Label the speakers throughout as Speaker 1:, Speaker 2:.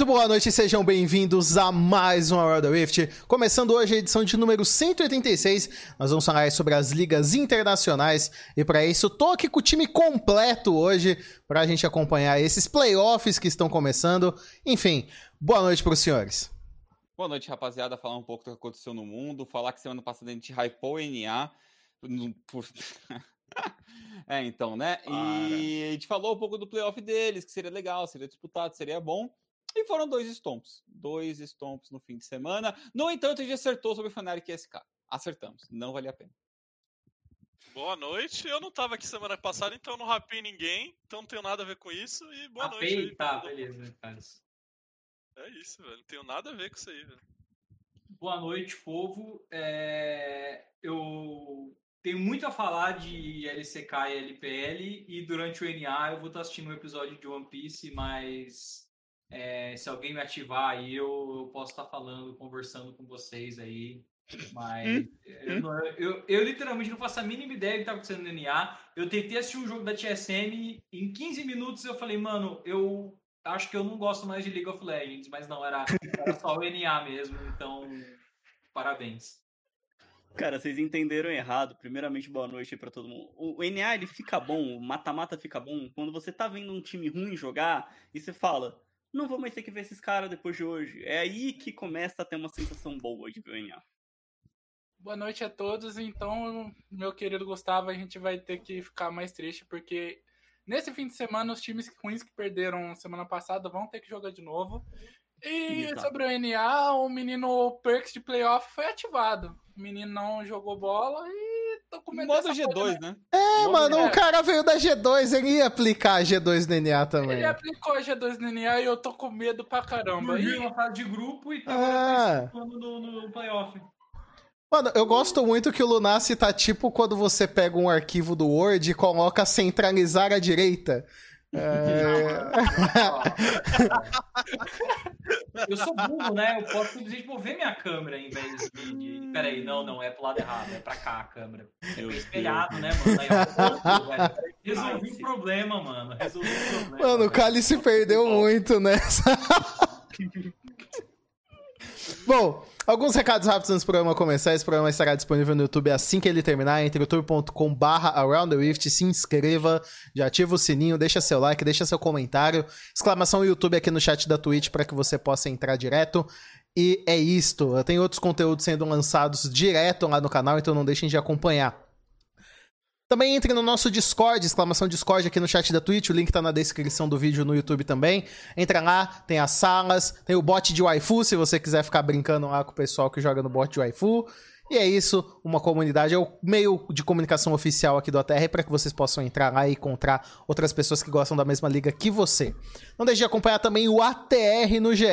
Speaker 1: Muito boa noite, sejam bem-vindos a mais uma World of Rift. Começando hoje a edição de número 186, nós vamos falar sobre as ligas internacionais e para isso tô aqui com o time completo hoje para a gente acompanhar esses playoffs que estão começando. Enfim, boa noite para os senhores.
Speaker 2: Boa noite, rapaziada. Falar um pouco do que aconteceu no mundo, falar que semana passada a gente hypou o NA por... é, então, né? Para. E a gente falou um pouco do playoff deles, que seria legal, seria disputado, seria bom. E foram dois stomps. Dois stomps no fim de semana. No entanto, a gente acertou sobre o Fnatic e SK. Acertamos. Não valia a pena.
Speaker 3: Boa noite. Eu não tava aqui semana passada, então não rapei ninguém. Então não tenho nada a ver com isso. E boa Rapei, noite. Aí,
Speaker 4: tá, beleza, Carlos.
Speaker 3: É isso, velho. Não tenho nada a ver com isso aí, velho.
Speaker 4: Boa noite, povo. É... Eu tenho muito a falar de LCK e LPL. E durante o NA eu vou estar assistindo um episódio de One Piece, mas é, se alguém me ativar aí, eu, eu, posso estar falando, conversando com vocês aí. Mas hum? eu, não, eu, eu, literalmente não faço a mínima ideia do que está acontecendo no NA. Eu tentei assistir um jogo da TSM, em 15 minutos eu falei, mano, eu acho que eu não gosto mais de League of Legends, mas não, era, era só o NA mesmo, então parabéns.
Speaker 5: Cara, vocês entenderam errado. Primeiramente, boa noite para todo mundo. O NA ele fica bom, o mata-mata fica bom quando você tá vendo um time ruim jogar e você fala: não vou mais ter que ver esses caras depois de hoje. É aí que começa a ter uma sensação boa de ganhar.
Speaker 6: Boa noite a todos. Então, meu querido Gustavo, a gente vai ter que ficar mais triste porque nesse fim de semana os times ruins que perderam semana passada vão ter que jogar de novo. E Exato. sobre o NA, o menino Perks de playoff foi ativado. O menino não jogou bola e tô com medo
Speaker 2: Modo G2, né?
Speaker 1: É, Modo mano, o cara veio da G2, ele ia aplicar a G2 no NA também.
Speaker 6: Ele aplicou a G2 no NA e eu tô com medo pra caramba.
Speaker 4: Ele uma fase de grupo e tava ah. no, no playoff.
Speaker 1: Mano, eu gosto muito que o Lunassi tá tipo quando você pega um arquivo do Word e coloca centralizar à direita. É...
Speaker 4: eu sou burro, né? Eu posso simplesmente mover minha câmera em vez de, de. Peraí, não, não, é pro lado errado, é pra cá a câmera. É espelhado, né, mano? Aí, ó, Resolvi o problema, mano. Resolvi o problema.
Speaker 1: Mano, o Kali se perdeu muito nessa. Bom, Alguns recados rápidos antes do programa começar. Esse programa estará disponível no YouTube assim que ele terminar. Entre youtube.com.br Around the Rift. Se inscreva, já ativa o sininho, deixa seu like, deixa seu comentário. Exclamação YouTube aqui no chat da Twitch para que você possa entrar direto. E é isto. Tem outros conteúdos sendo lançados direto lá no canal, então não deixem de acompanhar. Também entre no nosso Discord, exclamação Discord aqui no chat da Twitch, o link tá na descrição do vídeo no YouTube também. Entra lá, tem as salas, tem o bot de waifu, se você quiser ficar brincando lá com o pessoal que joga no bot de waifu. E é isso, uma comunidade, é o meio de comunicação oficial aqui do ATR para que vocês possam entrar lá e encontrar outras pessoas que gostam da mesma liga que você. Não deixe de acompanhar também o ATR no GE,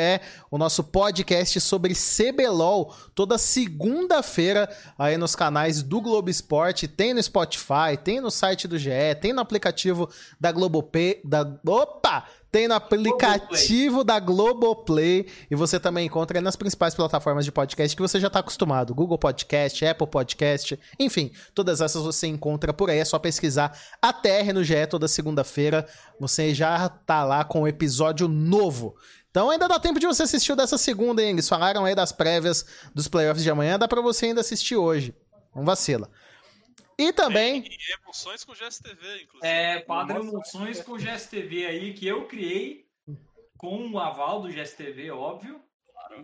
Speaker 1: o nosso podcast sobre CBLOL, toda segunda-feira aí nos canais do Globo Esporte, tem no Spotify, tem no site do GE, tem no aplicativo da Globopay, da Opa! Tem no aplicativo Globoplay. da Globoplay e você também encontra nas principais plataformas de podcast que você já está acostumado. Google Podcast, Apple Podcast, enfim, todas essas você encontra por aí. É só pesquisar a TR no GE toda segunda-feira. Você já tá lá com um episódio novo. Então ainda dá tempo de você assistir dessa segunda, hein? Eles falaram aí das prévias dos playoffs de amanhã, dá para você ainda assistir hoje. Não vacila. E também.
Speaker 3: É, emoções com GSTV, inclusive.
Speaker 4: É, quadro Emoções com GSTV aí, que eu criei com o aval do GSTV, óbvio.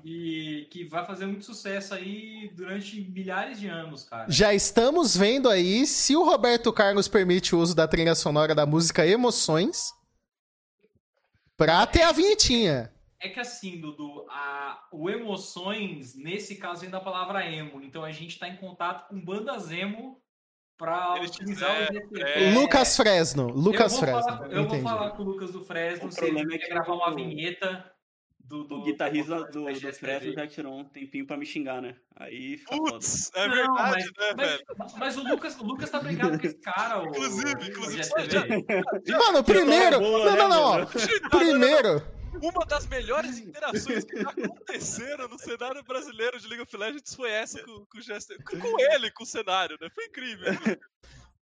Speaker 4: E que vai fazer muito sucesso aí durante milhares de anos, cara.
Speaker 1: Já estamos vendo aí se o Roberto Carlos permite o uso da trilha sonora da música Emoções pra ter a vinhetinha.
Speaker 4: É que assim, Dudu, a, o Emoções, nesse caso, vem da palavra emo. Então a gente tá em contato com bandas emo para utilizar o
Speaker 1: É... Lucas Fresno. Lucas
Speaker 4: eu
Speaker 1: Fresno.
Speaker 4: Falar, eu vou falar com o Lucas do Fresno. O se ele é quer gravar uma vinheta.
Speaker 5: Do, do, o guitarrista do, do, do Fresno já tirou um tempinho pra me xingar, né? Aí
Speaker 3: Putz, é verdade, Não, mas, né,
Speaker 4: mas, velho? Mas o Lucas, o Lucas tá brigado com esse cara, o,
Speaker 3: Inclusive, inclusive.
Speaker 1: Mano, primeiro. Não, não, não. Primeiro
Speaker 3: uma das melhores interações que aconteceram no cenário brasileiro de League of Legends foi essa com, com, com ele, com o cenário, né? Foi incrível.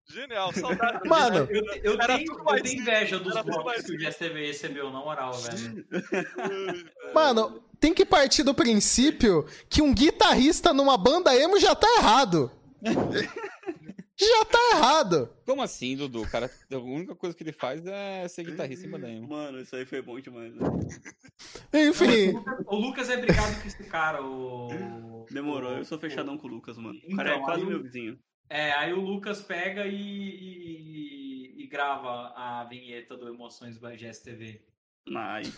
Speaker 3: Genial, saudade.
Speaker 1: Mano,
Speaker 4: Eu, eu,
Speaker 3: Era
Speaker 4: tenho,
Speaker 3: tudo
Speaker 4: eu
Speaker 3: mais
Speaker 4: tenho inveja dos blocos
Speaker 3: mais
Speaker 4: que o GSTV recebeu, na moral, velho.
Speaker 1: Mano, tem que partir do princípio que um guitarrista numa banda emo já tá errado. já tá errado.
Speaker 2: Como assim, Dudu? O cara, a única coisa que ele faz é ser guitarrista em emo.
Speaker 5: Mano, isso aí foi bom demais. né?
Speaker 1: Enfim,
Speaker 4: O Lucas é brigado com esse cara, o.
Speaker 5: Demorou,
Speaker 4: o-
Speaker 5: eu sou fechadão com o Lucas, mano. O
Speaker 4: Então,
Speaker 5: cara é quase
Speaker 4: aí o-
Speaker 5: meu vizinho.
Speaker 4: É, aí o Lucas pega e, e- e grava a vinheta do Emoções by GSTV.
Speaker 5: Nice.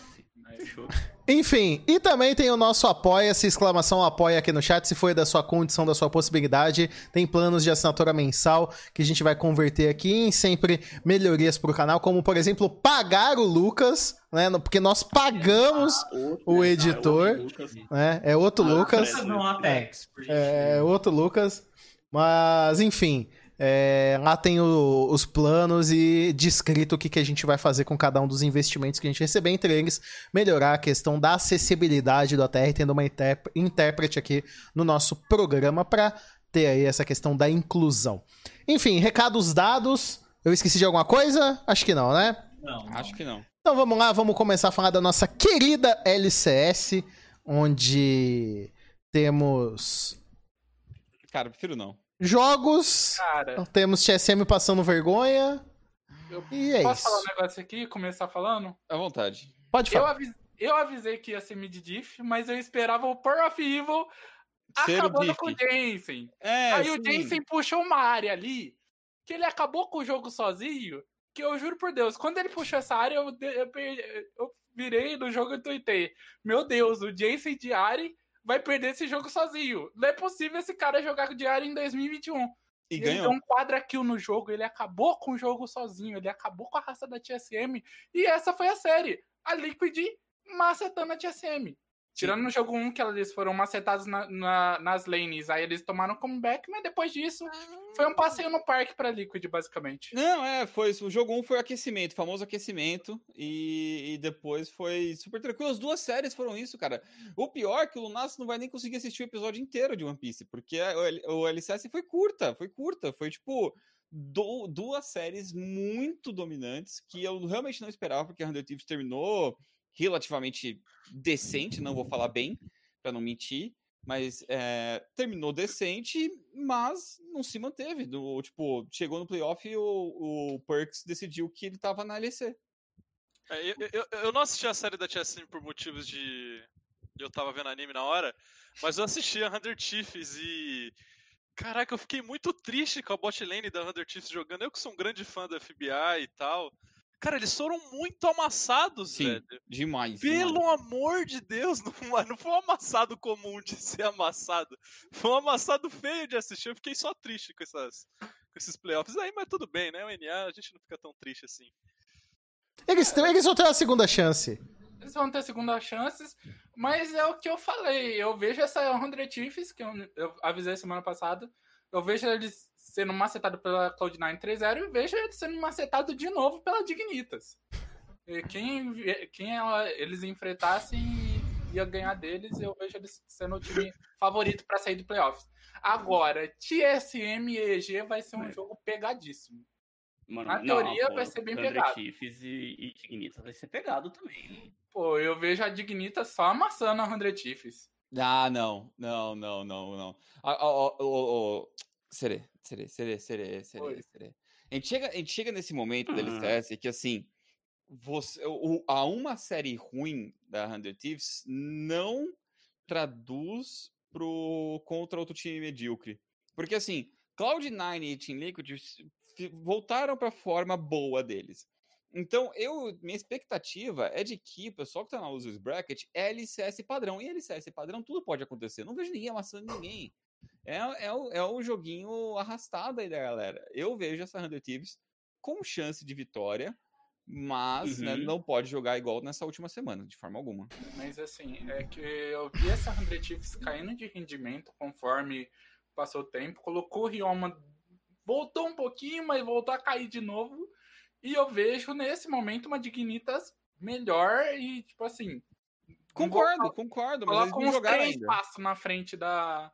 Speaker 1: Enfim. E também tem o nosso apoia-se, exclamação apoia aqui no chat, se foi da sua condição, da sua possibilidade. Tem planos de assinatura mensal que a gente vai converter aqui em sempre melhorias pro canal, como por exemplo, pagar o Lucas, né? Porque nós pagamos,
Speaker 5: Outro,
Speaker 1: O
Speaker 5: né?
Speaker 1: editor.
Speaker 5: Ah, é outro Lucas.
Speaker 1: né? É outro
Speaker 5: Ah,
Speaker 1: Lucas.
Speaker 4: Não, Apex,
Speaker 1: É,
Speaker 4: gentileza.
Speaker 1: outro Lucas. Mas, enfim. É, lá tem o- os planos e descrito o que, que a gente vai fazer com cada um dos investimentos que a gente receber, entre eles, melhorar a questão da acessibilidade do ATR, tendo uma intérpre- intérprete aqui no nosso programa para ter aí essa questão da inclusão. Enfim, recados dados. Eu esqueci de alguma coisa? Acho que não, né?
Speaker 4: Não, não.
Speaker 2: Acho que não.
Speaker 1: Então vamos lá, vamos começar a falar da nossa querida LCS, onde temos
Speaker 2: Cara, prefiro não.
Speaker 1: Jogos,
Speaker 6: Cara,
Speaker 1: temos TSM passando vergonha,
Speaker 6: eu
Speaker 1: e é
Speaker 6: posso
Speaker 1: isso.
Speaker 6: falar um negócio aqui e começar falando?
Speaker 2: À vontade.
Speaker 1: Pode
Speaker 6: Eu,
Speaker 1: falar.
Speaker 6: avis- eu avisei que ia ser mid-diff, mas eu esperava o Power of Evil
Speaker 2: Ser o
Speaker 6: acabando com o Jensen.
Speaker 2: É,
Speaker 6: Aí o
Speaker 2: sim.
Speaker 6: Jensen puxou uma área ali que ele acabou com o jogo sozinho. Que eu juro por Deus, quando ele puxou essa área, eu, de- eu, eu virei no jogo e tuitei. Meu Deus, o Jensen de Ari vai perder esse jogo sozinho. Não é possível esse cara jogar de Ari em 2021.
Speaker 2: E
Speaker 6: ele
Speaker 2: ganhou.
Speaker 6: deu um quadra kill no jogo, ele acabou com o jogo sozinho, ele acabou com a raça da TSM. E essa foi a série. A Liquid macetando a TSM. Tirando no jogo 1 que eles foram macetados na- na- nas lanes, aí eles tomaram comeback, mas depois disso foi um passeio no parque pra Liquid, basicamente.
Speaker 2: Não, é, foi. O jogo 1 foi aquecimento, famoso aquecimento. E, e depois foi super tranquilo. As duas séries foram isso, cara. O pior é que o Lunas não vai nem conseguir assistir o episódio inteiro de One Piece, porque o LCS foi curta, foi curta. Foi tipo du- duas séries muito dominantes que eu realmente não esperava, porque a Hundred Thieves terminou relativamente decente, não vou falar bem, pra não mentir. Mas é, terminou decente, mas não se manteve. Tipo, chegou no playoff e o, o Perks decidiu que ele tava na LEC.
Speaker 3: É, eu, eu, eu não assisti a série da TSM por motivos de Eu tava vendo anime na hora, mas eu assisti a Hunter Chiefs e. Caraca, eu fiquei muito triste com a bot lane da Hunter Chiefs jogando. Eu que sou um grande fã da FBI e tal. Cara, eles foram muito amassados,
Speaker 2: Sim,
Speaker 3: velho.
Speaker 2: demais.
Speaker 3: Pelo
Speaker 2: demais.
Speaker 3: amor de Deus, não, não foi um amassado comum de ser amassado. Foi um amassado feio de assistir. Eu fiquei só triste com, essas, com esses playoffs. Aí, mas tudo bem, né? O NA, a gente não fica tão triste assim.
Speaker 1: Eles, eles vão ter uma segunda chance.
Speaker 6: Eles vão ter segunda chances, mas é o que eu falei. Eu vejo essa 100 Chiefs, que eu, eu avisei semana passada, eu vejo eles sendo macetados pela Cloud9 3.0 e vejo eles sendo macetados de novo pela Dignitas. E quem, quem ela- eles enfrentassem ia ganhar deles, eu vejo eles sendo o time favorito para sair do playoffs. Agora, TSM e EG vai ser um
Speaker 5: É.
Speaker 6: jogo pegadíssimo.
Speaker 5: Mano,
Speaker 6: Na
Speaker 5: não,
Speaker 6: teoria
Speaker 5: pô,
Speaker 6: vai ser bem
Speaker 5: Thunder
Speaker 6: pegado.
Speaker 5: Chiefs e, e Dignitas vai ser pegado também.
Speaker 6: Pô, eu vejo a Dignitas só amassando a 100 Chiefs.
Speaker 2: Ah, não, não, não, não, não. Ah, ó, ó, serê, serê, serê,
Speaker 6: Oi.
Speaker 2: serê, serê. A gente chega, a gente chega nesse momento da
Speaker 5: Uhum.
Speaker 2: LCS que, assim, você, o, a uma série ruim da 100 Thieves não traduz pro, contra outro time medíocre. Porque, assim, Cloud9 e Team Liquid voltaram pra forma boa deles. Então, eu, minha expectativa é de que o pessoal que tá na Losers Bracket é LCS padrão. E LCS padrão, tudo pode acontecer. Não vejo ninguém amassando ninguém. É, é, o, é o joguinho arrastado aí da galera. Eu vejo essa 100 Thieves com chance de vitória, mas né,
Speaker 5: Uhum.
Speaker 2: não pode jogar igual nessa última semana, de forma alguma.
Speaker 6: Mas assim, é que eu vi essa 100 Chiefs caindo de rendimento conforme passou o tempo. Colocou o Rioma, voltou um pouquinho, mas voltou a cair de novo. E eu vejo nesse momento uma Dignitas melhor e, tipo assim.
Speaker 2: Concordo, concordo, mas eles
Speaker 6: Coloca
Speaker 2: não
Speaker 6: uns
Speaker 2: jogaram
Speaker 6: três
Speaker 2: ainda.
Speaker 6: passos na frente da,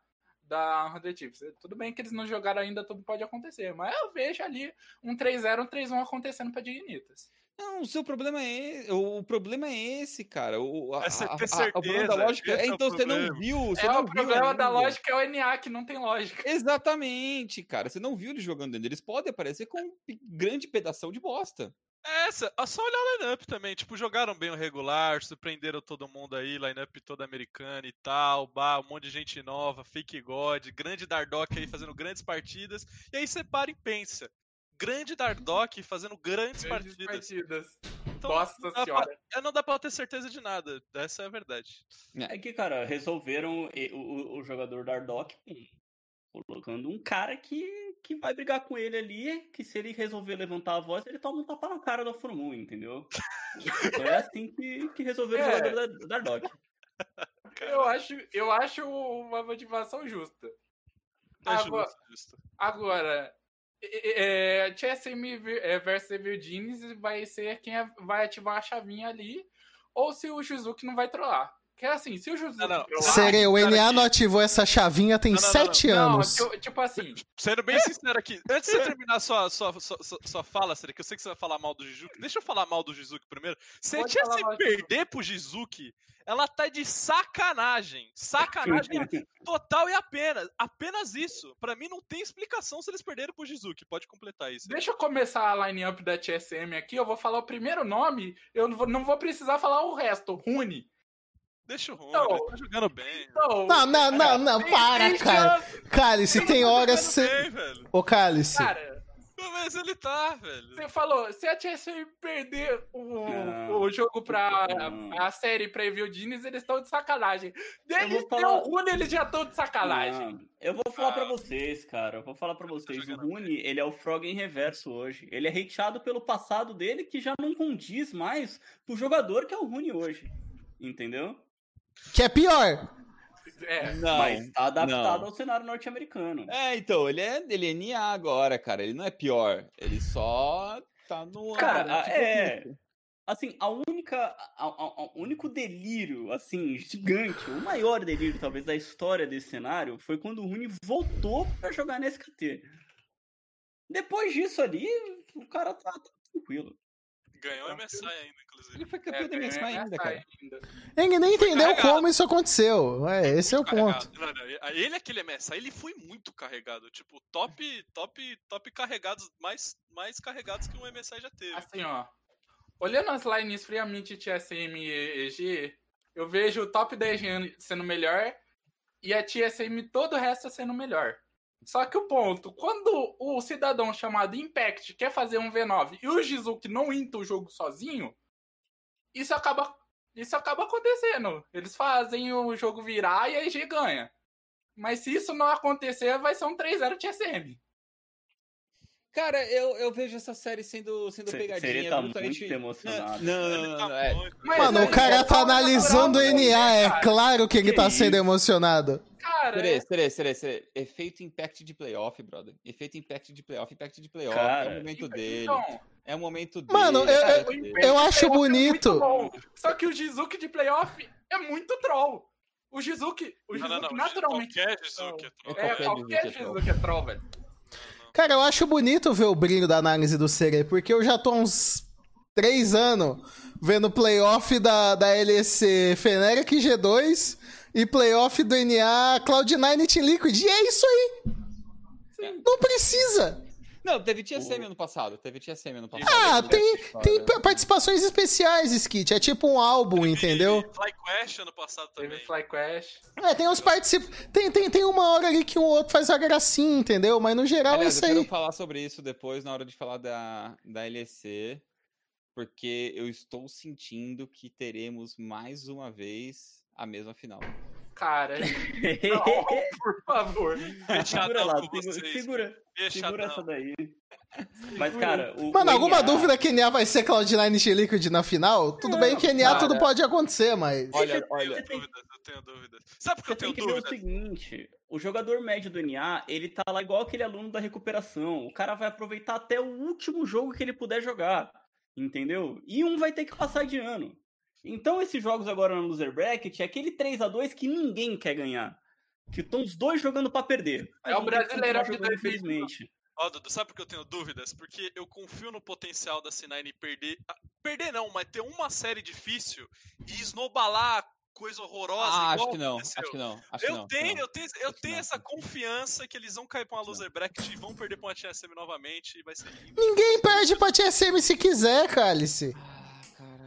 Speaker 6: da 100 Chiefs. Tudo bem que eles não jogaram ainda, tudo pode acontecer, mas eu vejo ali um 3-0, um 3-1 acontecendo pra Dignitas.
Speaker 2: Não, o seu problema é esse. O problema é esse, cara. O, a,
Speaker 3: É ter
Speaker 2: a- a- o problema
Speaker 3: certeza,
Speaker 2: da lógica. É,
Speaker 3: é o
Speaker 2: então você não viu. Você
Speaker 6: É,
Speaker 2: não
Speaker 6: o
Speaker 2: viu
Speaker 6: problema da
Speaker 2: ainda.
Speaker 6: lógica é o NA, que não tem lógica.
Speaker 2: Exatamente, cara. Você não viu eles jogando dentro. Eles podem aparecer com um grande pedação de bosta.
Speaker 3: É essa, é só olhar o lineup também. Tipo, jogaram bem o regular, surpreenderam todo mundo aí, lineup toda americana e tal, bah, um monte de gente nova, fake God, grande Dardock aí fazendo grandes partidas. E aí você para e pensa. Grande Dardock fazendo grandes,
Speaker 6: Grandes
Speaker 3: partidas.
Speaker 6: partidas.
Speaker 3: Então,
Speaker 6: Nossa
Speaker 3: não dá,
Speaker 6: senhora.
Speaker 3: pra, é, não dá pra ter certeza de nada. Essa é a verdade.
Speaker 5: É que, cara, resolveram o, o- o jogador Dardock colocando um cara que, que vai brigar com ele ali, que se ele resolver levantar a voz, ele toma um tapa na cara da Fórmula 1, entendeu? Então é assim que, que resolveram
Speaker 6: É.
Speaker 5: o jogador da, Dardock.
Speaker 6: Eu acho, eu acho uma motivação justa.
Speaker 3: É
Speaker 6: Agora-
Speaker 3: justo, justo.
Speaker 6: Agora, é, é, TSM ver- é, versus Evil Genius vai ser quem vai ativar a chavinha ali, ou se o Shizuki não vai trollar. Que é assim, se o Shizuki
Speaker 3: Não, não.
Speaker 1: Serei, o NA não ativou essa chavinha tem
Speaker 3: Não, não, não,
Speaker 1: sete
Speaker 6: Não,
Speaker 1: anos.
Speaker 6: tipo, tipo assim,
Speaker 3: Sendo bem sincero aqui, antes de você terminar sua, sua, sua, sua, fala, Seri, que eu sei que você vai falar mal do Jizuki, deixa eu falar mal do Jizuki primeiro. Se a tia
Speaker 6: falar
Speaker 3: se perder pro Jizuki, ela tá de sacanagem. Sacanagem total e apenas. Apenas isso. Pra mim não tem explicação se eles perderam pro Jizuki. Pode completar isso.
Speaker 6: deixa eu começar a line-up da TSM aqui, eu vou falar o primeiro nome, eu não vou, não vou precisar falar o resto, Rune.
Speaker 3: Deixa o Rony,
Speaker 6: Não.
Speaker 3: ele tá jogando bem.
Speaker 6: Então,
Speaker 1: Não, não, não, não,
Speaker 6: tem-
Speaker 1: para,
Speaker 6: tem
Speaker 1: cara. Cálice, tem horas
Speaker 3: Tá
Speaker 1: você.
Speaker 3: jogando bem, velho.
Speaker 1: Ô, Cálice.
Speaker 6: Cara,
Speaker 3: Mas ele tá, velho.
Speaker 6: você falou, se a TSM perder o,
Speaker 5: Não.
Speaker 6: o jogo pra
Speaker 5: Não.
Speaker 6: a série pra Evil Genius, eles estão de sacanagem. Deles
Speaker 5: falar-
Speaker 6: o Rune, eles já estão de sacanagem.
Speaker 5: Não, eu vou falar pra
Speaker 3: Ah.
Speaker 5: vocês, cara. Eu vou falar pra vocês. O Rune, ele é o Frog em reverso hoje. Ele é hateado pelo passado dele, que já não condiz mais pro jogador que é o Rune hoje. Entendeu?
Speaker 1: Que é pior.
Speaker 6: É.
Speaker 2: Não.
Speaker 5: Mas tá adaptado
Speaker 2: não.
Speaker 5: ao cenário norte-americano.
Speaker 2: É, então, ele é, ele é NA agora, cara. Ele não é pior. Ele só tá no.
Speaker 5: Cara,
Speaker 2: ambiente
Speaker 5: é.
Speaker 2: propício.
Speaker 5: Assim, a única. O único delírio, assim, gigante, o maior delírio, talvez, da história desse cenário foi quando o Rune voltou pra jogar na SKT. Depois disso ali, o cara tá, tá tranquilo.
Speaker 3: Ganhou o MSI ainda, inclusive.
Speaker 2: Ele foi
Speaker 6: É,
Speaker 2: campeão da MSI
Speaker 6: é,
Speaker 2: ainda,
Speaker 6: é,
Speaker 2: cara.
Speaker 6: ainda.
Speaker 1: Ele nem entendeu
Speaker 3: carregado.
Speaker 1: como isso aconteceu. É, esse é o ponto.
Speaker 3: Carregado. Não, não, Ele, aquele MSI, ele foi muito carregado. Tipo, top, top, top carregados, mais, mais carregados que um MSI já teve.
Speaker 6: Assim, ó. Olhando as lines friamente TSM e EG, eu vejo o top 10 gen sendo melhor e a TSM todo o resto sendo melhor. Só que o ponto, quando o cidadão chamado Impact quer fazer um V9 e o Jizuki não inta o jogo sozinho, isso acaba, isso acaba acontecendo. Eles fazem o jogo virar e a EG ganha. Mas se isso não acontecer, vai ser um 3-0 TSM.
Speaker 2: Cara, eu, eu vejo essa série sendo, sendo
Speaker 5: Você
Speaker 2: pegadinha.
Speaker 5: tá
Speaker 2: brutamente-
Speaker 5: muito emocionado.
Speaker 2: Não, não, não,
Speaker 3: tá
Speaker 2: não, é.
Speaker 1: Mano,
Speaker 6: aí,
Speaker 1: o cara
Speaker 6: é
Speaker 1: tá
Speaker 6: só
Speaker 1: analisando o NA, é
Speaker 6: cara.
Speaker 1: claro que ele
Speaker 5: Que
Speaker 1: tá sendo emocionado.
Speaker 6: Cara,
Speaker 2: Serê, serê, serê, serê. Efeito impact de playoff, brother. Efeito impact de playoff, impact de playoff. é
Speaker 5: Cara,
Speaker 2: o momento dele.
Speaker 6: então,
Speaker 2: É o momento dele.
Speaker 1: Mano, eu-
Speaker 2: cara,
Speaker 1: eu-
Speaker 2: é-
Speaker 6: Impact
Speaker 1: eu acho
Speaker 6: é
Speaker 1: bonito.
Speaker 6: bom. Só que o Jizuki de playoff é muito troll. O Jizuki, o Jizuki
Speaker 3: não, não.
Speaker 6: naturalmente.
Speaker 3: Qualquer Jizuki é troll.
Speaker 2: É
Speaker 6: É,
Speaker 2: qualquer Jizuki é troll.
Speaker 6: Jizuki é troll, velho.
Speaker 1: Cara, eu acho bonito ver o brilho da análise do Sere, porque eu já tô há uns três anos vendo playoff da, da LEC Feneric G2 e playoff do NA Cloud9 e Team Liquid. E é isso aí. Não precisa.
Speaker 2: Não, teve TSM ano passado. Teve TSM ano passado.
Speaker 1: Ah,
Speaker 2: Teve
Speaker 1: tem, tem participações especiais, Skit. É tipo um álbum, entendeu?
Speaker 3: Fly Quest ano passado
Speaker 6: Teve
Speaker 3: também.
Speaker 6: Fly Crash.
Speaker 1: É, tem uns participantes. Tem, tem, tem uma hora ali que um outro faz uma gracinha, entendeu? Mas no geral é
Speaker 2: Aliás,
Speaker 1: isso
Speaker 2: eu quero
Speaker 1: aí.
Speaker 2: falar sobre isso depois, na hora de falar da, da LEC, porque eu estou sentindo que teremos mais uma vez a mesma final.
Speaker 6: Cara, não, por favor.
Speaker 5: segura lá, segura, segura, essa daí. Mas, cara, o.
Speaker 1: Mano,
Speaker 5: o
Speaker 1: alguma
Speaker 5: NA
Speaker 1: dúvida que NA vai ser Cloud9 e Liquid na final? Tudo bem que NA
Speaker 2: cara.
Speaker 1: tudo pode acontecer, mas.
Speaker 2: Olha,
Speaker 3: Eu
Speaker 2: olha,
Speaker 3: tenho dúvidas, eu tenho dúvidas. Sabe por que eu
Speaker 5: tem
Speaker 3: tenho
Speaker 5: que ver o
Speaker 3: dúvidas?
Speaker 5: seguinte: o jogador médio do NA, ele tá lá igual aquele aluno da recuperação. O cara vai aproveitar até o último jogo que ele puder jogar. Entendeu? E um vai ter que passar de ano. Então, esses jogos agora no Loser Bracket é aquele 3 a 2 que ninguém quer ganhar. Que estão os dois jogando pra perder.
Speaker 6: É o
Speaker 5: ter que
Speaker 6: de 2019.
Speaker 5: infelizmente.
Speaker 3: Ó, Dudu, sabe por que eu tenho dúvidas? Porque eu confio no potencial da C9 perder. ah, Perder não, mas ter uma série difícil e esnobalar coisa horrorosa.
Speaker 2: Ah, acho que não,
Speaker 3: aconteceu.
Speaker 2: acho que não. Acho que
Speaker 3: Eu
Speaker 2: não,
Speaker 3: tenho,
Speaker 2: não.
Speaker 3: eu tenho, eu
Speaker 2: Acho que
Speaker 3: tenho
Speaker 2: não.
Speaker 3: essa confiança que eles vão cair pra uma
Speaker 2: que
Speaker 3: loser bracket e vão perder pra uma TSM novamente e vai ser lindo.
Speaker 1: Ninguém perde pra TSM se quiser, Cálice.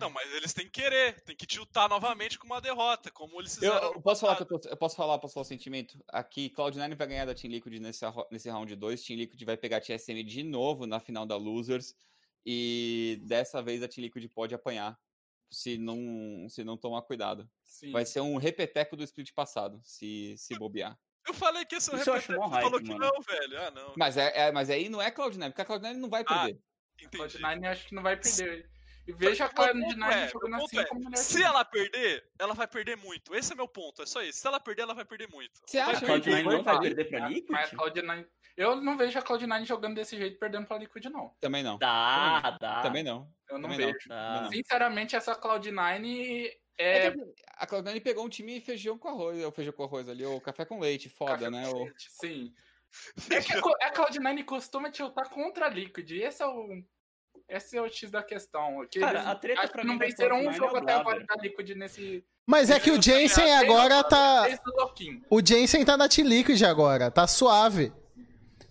Speaker 2: Ah.
Speaker 3: Não, mas eles têm que querer, tem que tiltar novamente com uma derrota, como eles
Speaker 2: Eu,
Speaker 3: fizeram.
Speaker 2: eu
Speaker 3: ano
Speaker 2: posso falar, eu, tô- eu posso falar, posso falar o sentimento? Aqui, Cloud9 vai ganhar da Team Liquid nesse, nesse round 2. Team Liquid vai pegar a TSM de novo na final da Losers. E dessa vez a Team Liquid pode apanhar. Se não, se não tomar cuidado.
Speaker 6: Sim.
Speaker 2: Vai ser um repeteco do split passado, se, se bobear.
Speaker 3: Eu falei que esse é o
Speaker 5: Isso eu acho
Speaker 3: repetente,
Speaker 5: mó
Speaker 3: você falou
Speaker 5: hype,
Speaker 3: que
Speaker 5: mano.
Speaker 3: não, velho. Ah, não.
Speaker 2: Mas, é, é- mas aí não é Cloud9, porque a Cloud9 não vai perder.
Speaker 3: Entendi.
Speaker 6: Cloud9 acho que não vai perder. E veja a
Speaker 3: Meu ponto
Speaker 6: Cloud9
Speaker 3: é,
Speaker 6: jogando assim
Speaker 3: é,
Speaker 6: como melhor
Speaker 3: Se
Speaker 6: time.
Speaker 3: ela perder, ela vai perder muito. Esse é meu ponto, é só isso. Se ela perder, ela vai perder muito.
Speaker 2: Você
Speaker 5: A
Speaker 2: acha,
Speaker 3: perder.
Speaker 5: Cloud9 não vai perder pra
Speaker 6: Mas a
Speaker 5: Liquid?
Speaker 6: Cloud9 Eu não vejo a Cloud9 jogando desse jeito perdendo pra Liquid, não.
Speaker 2: Também não.
Speaker 5: Dá, dá.
Speaker 2: Também não.
Speaker 6: Eu não
Speaker 2: Também não.
Speaker 6: vejo.
Speaker 5: Dá.
Speaker 6: Sinceramente, essa Cloud9
Speaker 2: É
Speaker 6: é.
Speaker 2: que a Cloud9 pegou um time e feijão com arroz, ou feijão com arroz ali, ou café com leite, foda,
Speaker 6: café
Speaker 2: né?
Speaker 6: com
Speaker 2: O...
Speaker 6: leite, Sim. É que a a Cloud9 costuma tiltar contra a Liquid. Esse é o. Esse é o X da questão. Que
Speaker 5: Cara,
Speaker 6: eles
Speaker 5: a treta pra
Speaker 6: não venceram um
Speaker 5: Cloud9
Speaker 6: jogo
Speaker 5: é
Speaker 6: até agora da Liquid nesse.
Speaker 1: Mas é que o Jensen agora tá.
Speaker 6: Loquinho.
Speaker 1: O Jensen tá na T-Liquid agora, tá suave.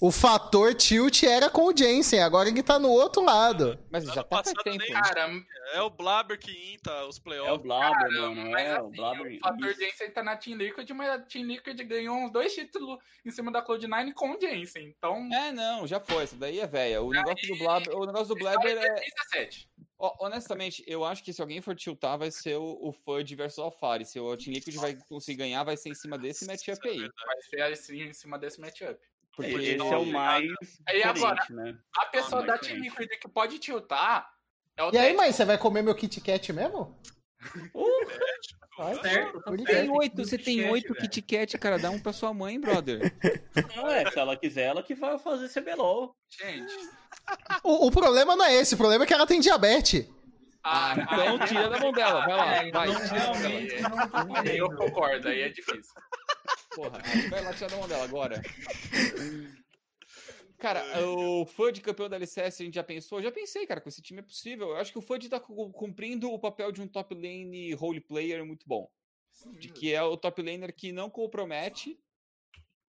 Speaker 1: O fator tilt era com o Jensen, agora ele tá no outro lado.
Speaker 2: Mas já tá faz tempo.
Speaker 3: nem-?
Speaker 6: Cara,
Speaker 3: É o Blabber que inta os
Speaker 5: É o
Speaker 3: playoffs.
Speaker 5: Blabber,
Speaker 6: Cara,
Speaker 5: mano.
Speaker 6: mas
Speaker 5: É,
Speaker 6: assim,
Speaker 5: o Blabber.
Speaker 6: o fator Jensen tá na Team Liquid, mas a Team Liquid ganhou uns dois títulos em cima da Cloud9 com o Jensen. Então,
Speaker 2: É, não, já foi. Essa daí é velha. O negócio do Blabber, o negócio do Blabber é.
Speaker 6: 17.
Speaker 2: Ó, honestamente, eu acho que se alguém for tiltar, vai ser o, o Fudge versus o Alfari. Se o Team Liquid vai conseguir ganhar, vai ser em cima desse matchup aí.
Speaker 6: Vai ser assim em cima desse matchup.
Speaker 2: Porque
Speaker 5: Esse é o mais
Speaker 6: Aí agora-
Speaker 5: diferente, né?
Speaker 6: A pessoa
Speaker 5: Ah,
Speaker 6: da Team. Liquid que pode tiltar é o
Speaker 1: E aí, mãe, você vai comer meu Kit Kat mesmo?
Speaker 6: Certo,
Speaker 1: Por
Speaker 6: certo.
Speaker 1: quê?
Speaker 2: oito, você
Speaker 5: tem oito
Speaker 2: Kit Kat, cara, dá um pra sua mãe, brother.
Speaker 5: Não, é, se ela quiser, ela que vai fazer CBLOL.
Speaker 6: Gente.
Speaker 1: O, o problema não é esse, o problema é que ela tem diabetes.
Speaker 6: Ah,
Speaker 2: Então tira da mão dela, vai lá,
Speaker 6: É,
Speaker 2: vai.
Speaker 6: não,
Speaker 2: tira da mão dela.
Speaker 6: realmente, aí eu concordo, aí é difícil.
Speaker 2: Porra, vai lá tirar da mão dela agora. Cara, o Fudge campeão da LCS, a gente já pensou? Já pensei, cara, com esse time é possível. Eu acho que o Fudge tá cu- cumprindo o papel de um top lane role player muito bom. De que é o top laner que não compromete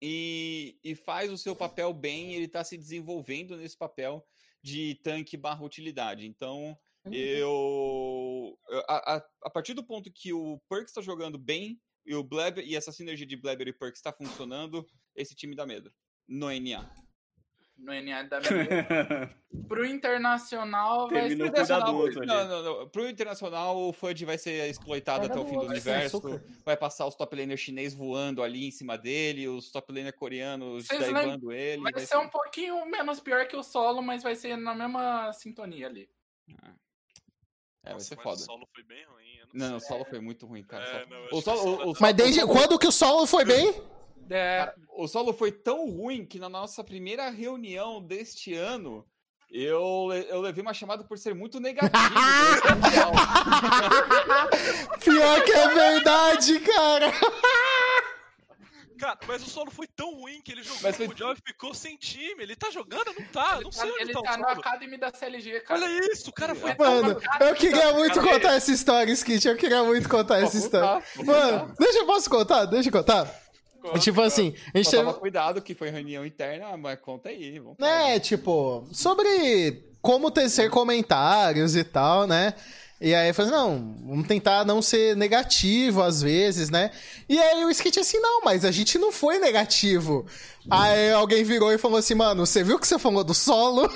Speaker 2: e, e faz o seu papel bem, ele tá se desenvolvendo nesse papel de tanque barra utilidade. Então, eu. eu- A, a, a partir do ponto que o Perks tá jogando bem e o Blabber e essa sinergia de Blabber e Perks tá funcionando, esse time dá medo. No NA.
Speaker 6: No NA da minha... Pro Internacional vai ser...
Speaker 5: ali.
Speaker 2: Não, não, não. Pro internacional, o FUD vai ser exploitado até o fim do universo. Vai passar os top laners chinês voando ali em cima dele, os top laners coreanos daivando ele.
Speaker 6: Vai ser um pouquinho menos pior que o solo, mas vai ser na mesma sintonia ali.
Speaker 2: É, vai ser
Speaker 3: mas
Speaker 2: foda.
Speaker 3: O solo foi bem ruim. eu
Speaker 2: Não, não, o solo foi muito ruim, cara.
Speaker 3: É,
Speaker 2: Solo-
Speaker 3: não,
Speaker 2: o solo, o, o,
Speaker 1: Mas desde quando que o solo foi bem?
Speaker 6: É,
Speaker 2: Cara, o solo foi tão ruim que na nossa primeira reunião deste ano, eu, eu levei uma chamada por ser muito negativo.
Speaker 1: Pior que é verdade, cara.
Speaker 3: Cara, mas o solo foi tão ruim que ele jogou
Speaker 2: Mas foi-
Speaker 3: Mundial e ficou sem time. Ele tá jogando? Não tá. Não sei
Speaker 6: ele
Speaker 3: onde tá,
Speaker 6: tá
Speaker 3: o solo.
Speaker 6: Academy da CLG, cara.
Speaker 3: Olha isso, o cara foi
Speaker 1: Mano, eu queria muito
Speaker 6: Cara,
Speaker 1: contar essa história, Skit. Eu queria muito contar essa
Speaker 2: Vou
Speaker 1: história.
Speaker 2: contar,
Speaker 1: Mano,
Speaker 2: contar.
Speaker 1: deixa eu posso contar? Deixa eu contar. Tipo assim, a gente teve.
Speaker 2: toma cuidado que foi reunião interna, mas conta aí. Vamos
Speaker 1: né, tipo, sobre como tecer comentários e tal, né? E aí eu falei, não, vamos tentar não ser negativo às vezes, né? E aí o Skit assim, não, mas a gente não foi negativo. Aí alguém virou e falou assim, mano, você viu que você falou do solo?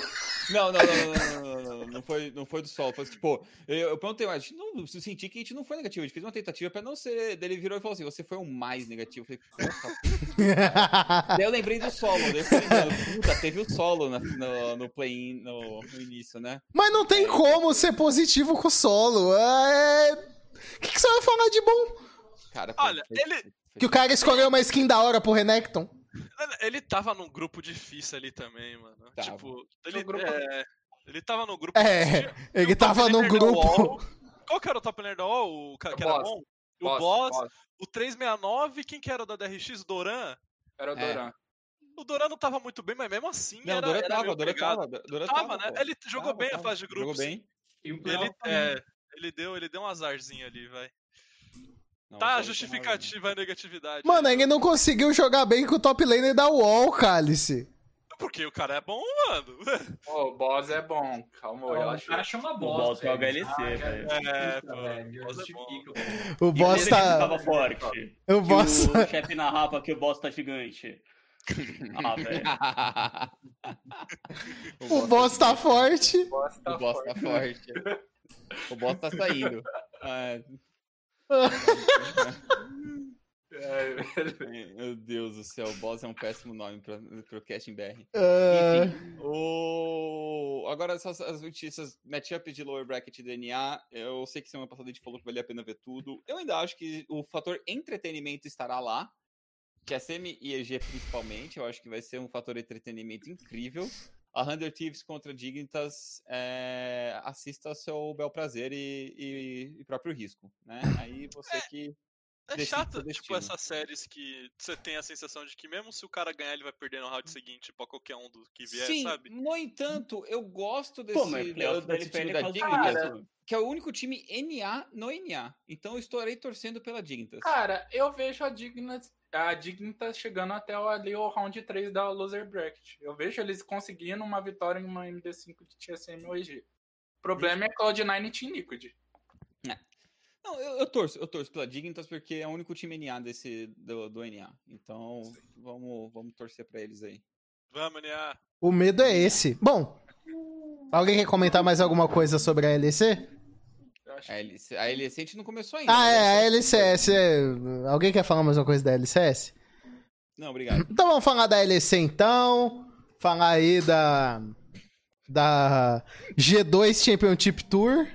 Speaker 2: Não, não, não, não, não, não, não, foi, não foi do sol. Foi tipo, eu, eu perguntei, mas a gente não, senti que a gente não foi negativo. A gente fez uma tentativa pra não ser. Daí ele virou e falou assim: você foi o mais negativo. Eu falei, puta. daí eu lembrei do solo. Daí eu falei, puta, teve o solo na, no, no play-in no, no, início, né?
Speaker 1: Mas não tem é. como ser positivo com o solo. O é... que, que você vai falar de bom?
Speaker 2: Cara, foi,
Speaker 3: Olha,
Speaker 2: foi,
Speaker 3: ele.
Speaker 2: Foi,
Speaker 1: que o cara escolheu uma skin da hora pro Renekton.
Speaker 3: Ele tava num grupo difícil ali também, mano.
Speaker 2: Tava.
Speaker 3: Tipo, ele,
Speaker 6: grupo-
Speaker 3: é, ele tava no grupo.
Speaker 1: É, ele tava no grupo.
Speaker 3: UOL. Qual que era o top laner da UOL? O que era
Speaker 6: Boss.
Speaker 3: bom? O Boss, o 369, quem que era o da DRX? O Doran?
Speaker 6: Era o
Speaker 2: É.
Speaker 6: Doran.
Speaker 3: O Doran não tava muito bem, mas mesmo assim
Speaker 2: Não,
Speaker 3: era,
Speaker 2: Dora
Speaker 3: era
Speaker 2: tava,
Speaker 3: meio
Speaker 2: o Dora
Speaker 3: pegado.
Speaker 2: tava.
Speaker 3: Tava,
Speaker 2: tava,
Speaker 3: né?
Speaker 2: pô.
Speaker 3: Ele jogou
Speaker 2: Tava,
Speaker 3: bem a
Speaker 2: tava.
Speaker 3: fase de grupos.
Speaker 2: Jogou bem.
Speaker 4: E o
Speaker 3: Ele, é, ele, deu, ele deu um azarzinho ali, vai.
Speaker 2: Não,
Speaker 3: Tá
Speaker 2: só-
Speaker 3: justificativa a negatividade.
Speaker 1: Mano, ele não conseguiu jogar bem com o top laner da UOL, Cálice.
Speaker 3: Porque o cara é bom, mano.
Speaker 6: Pô, o boss é bom. Calma, eu
Speaker 4: o
Speaker 6: acho.
Speaker 4: cara chama
Speaker 5: O
Speaker 4: boss.
Speaker 5: boss joga
Speaker 4: velho.
Speaker 5: LC,
Speaker 4: Ah, já
Speaker 5: velho.
Speaker 4: justifica,
Speaker 3: É, pô,
Speaker 4: já
Speaker 3: boss é
Speaker 4: justifica,
Speaker 1: O boss tá.
Speaker 5: tava forte.
Speaker 1: O boss
Speaker 5: o chefe na rapa que o boss tá gigante. Ah, velho.
Speaker 1: O boss tá forte.
Speaker 6: O boss tá
Speaker 2: O boss
Speaker 6: forte.
Speaker 2: tá forte. O boss tá saindo. Ah,
Speaker 6: É, velho.
Speaker 2: meu Deus do céu, o boss é um péssimo nome pra, pro casting BR.
Speaker 1: Ah,
Speaker 2: O... Agora, essas as notícias, matchup de lower bracket do NA, eu sei que semana passada a gente falou que valia a pena ver tudo. Eu ainda acho que o fator entretenimento estará lá, que é semi e EG principalmente, eu acho que vai ser um fator entretenimento incrível. A Hunter Thieves contra Dignitas, é, assista ao seu bel prazer e, e- e próprio risco, né? Aí você que...
Speaker 3: É chato, tipo, essas séries que você tem a sensação de que mesmo se o cara ganhar, ele vai perder no round seguinte pra qualquer um do que vier,
Speaker 2: Sim,
Speaker 3: sabe?
Speaker 2: no entanto, eu gosto desse,
Speaker 5: Pô, mas playoff
Speaker 2: desse time da
Speaker 5: é
Speaker 2: Dignitas, que é o único time NA no NA. Então eu estarei torcendo pela Dignitas.
Speaker 6: Cara, eu vejo a Dignitas, a Dignitas chegando até o- ali o round 3 da Loser Bracket. Eu vejo eles conseguindo uma vitória em uma MD5 de TSM ou EG. O problema é Cloud9 e Team Liquid.
Speaker 2: Não, eu, eu torço, eu torço pela Dignitas porque é o único time NA desse, do, do NA. Então vamos, vamos torcer pra eles aí.
Speaker 3: Vamos, Nia.
Speaker 1: o medo é esse. Bom, alguém quer comentar mais alguma coisa sobre a LEC?
Speaker 6: Acho
Speaker 2: A LC, a LC a gente não começou ainda.
Speaker 1: Ah,
Speaker 2: mas
Speaker 1: é, a
Speaker 2: LC
Speaker 1: LCS. é- Alguém quer falar mais uma coisa da LCS?
Speaker 2: Não, obrigado.
Speaker 1: Então vamos falar da LEC então. Falar aí da. Da G2 Championship Tour.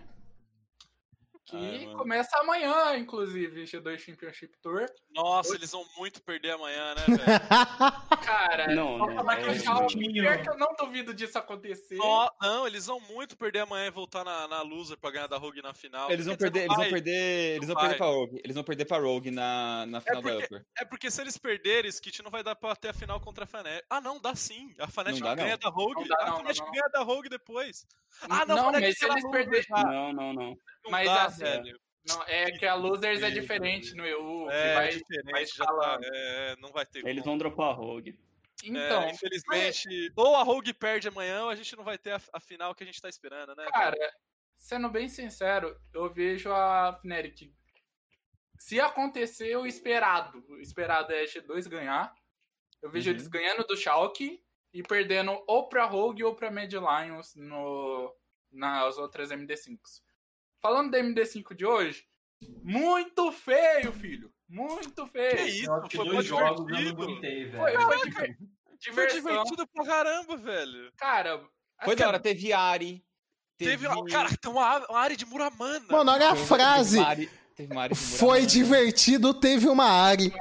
Speaker 6: Que
Speaker 2: Ai,
Speaker 6: começa amanhã, inclusive, G2 Championship Tour.
Speaker 3: Nossa, eles vão muito perder amanhã, né, velho?
Speaker 6: Cara,
Speaker 5: Não,
Speaker 6: falta
Speaker 5: né?
Speaker 6: mais
Speaker 5: É,
Speaker 6: que Pior que eu não duvido disso acontecer.
Speaker 3: Nó- não, eles vão muito perder amanhã e voltar na, na loser pra ganhar da Rogue na final.
Speaker 2: Eles vão perder,
Speaker 3: não
Speaker 2: eles vão perder, eles
Speaker 3: Não
Speaker 2: vão perder pra Rogue. Eles vão perder pra Rogue na, na final da
Speaker 3: porque-
Speaker 2: Upper.
Speaker 3: É porque se eles perderem, Skit não vai dar pra ter a final contra a Fnatic. Ah, não, dá sim. A Fnatic
Speaker 2: Não dá,
Speaker 3: ganha
Speaker 2: não.
Speaker 3: da Rogue.
Speaker 6: Não dá,
Speaker 3: a
Speaker 6: não,
Speaker 3: Fnatic
Speaker 6: não, não.
Speaker 3: ganha da Rogue depois. Ah, não,
Speaker 6: não, mas se
Speaker 3: ganha da
Speaker 6: eles perderem.
Speaker 5: Não, não, não.
Speaker 6: Mas
Speaker 3: dá,
Speaker 6: assim. Não, é que a Losers é diferente no EU. que
Speaker 3: É,
Speaker 6: vai,
Speaker 3: diferente,
Speaker 6: vai
Speaker 3: tá,
Speaker 6: escalando.
Speaker 3: é, não vai ter
Speaker 5: Eles
Speaker 3: como.
Speaker 5: vão dropar a Rogue.
Speaker 6: Então,
Speaker 3: É, infelizmente, ou a Rogue perde amanhã, ou a gente não vai ter a, a final que a gente tá esperando, né?
Speaker 6: cara, sendo bem sincero, eu vejo a Fnatic. Se acontecer o esperado, o esperado é a G2 ganhar. Eu vejo
Speaker 2: Uhum.
Speaker 6: eles ganhando do Schalke e perdendo ou pra Rogue ou pra Mad Lions no, nas outras MD5s. Falando da MD5 de hoje, muito feio, filho. Muito feio.
Speaker 3: Que isso,
Speaker 4: que
Speaker 3: foi
Speaker 4: dois eu não
Speaker 3: divertido.
Speaker 4: aguentei, velho.
Speaker 6: Foi, foi diver-
Speaker 3: Foi
Speaker 6: diversão.
Speaker 3: divertido pra caramba, velho.
Speaker 6: Cara,
Speaker 2: Foi
Speaker 6: assim,
Speaker 2: da hora, teve Ari.
Speaker 3: Teve, uma- cara, tem uma, uma área de Muramana.
Speaker 1: Mano, olha a
Speaker 2: teve-
Speaker 1: frase.
Speaker 2: Teve uma Ari, teve uma
Speaker 1: Foi divertido, teve uma Ari.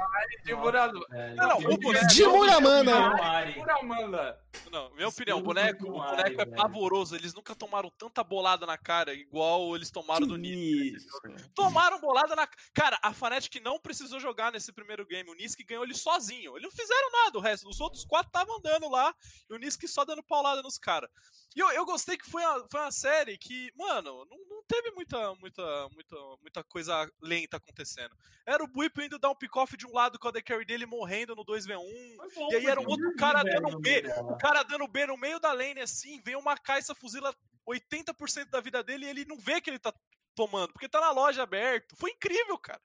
Speaker 6: de Muramana.
Speaker 3: Não, não,
Speaker 1: De Muramana.
Speaker 3: Não, minha opinião, o boneco, o boneco é
Speaker 4: velho.
Speaker 3: pavoroso. Eles nunca tomaram tanta bolada na cara igual eles tomaram do Nisk. Tomaram bolada na. Cara, a Fnatic não precisou jogar nesse primeiro game. O Nisk ganhou ele sozinho. Eles não fizeram nada, o resto. Os outros quatro estavam andando lá e o Nisk só dando paulada nos caras. E eu, eu gostei que foi uma, foi uma série que, mano, não, não teve muita, muita, muita, muita coisa lenta acontecendo. Era o Buipo indo dar um pick-off de um lado com a The Carry dele morrendo no 2v1.
Speaker 4: Foi bom,
Speaker 3: E aí era um outro cara dando
Speaker 4: no
Speaker 3: B. cara dando B no meio da lane assim, vem uma caixa fuzila 80% da vida dele e ele não vê que ele tá tomando, porque tá na loja aberto. Foi incrível, cara.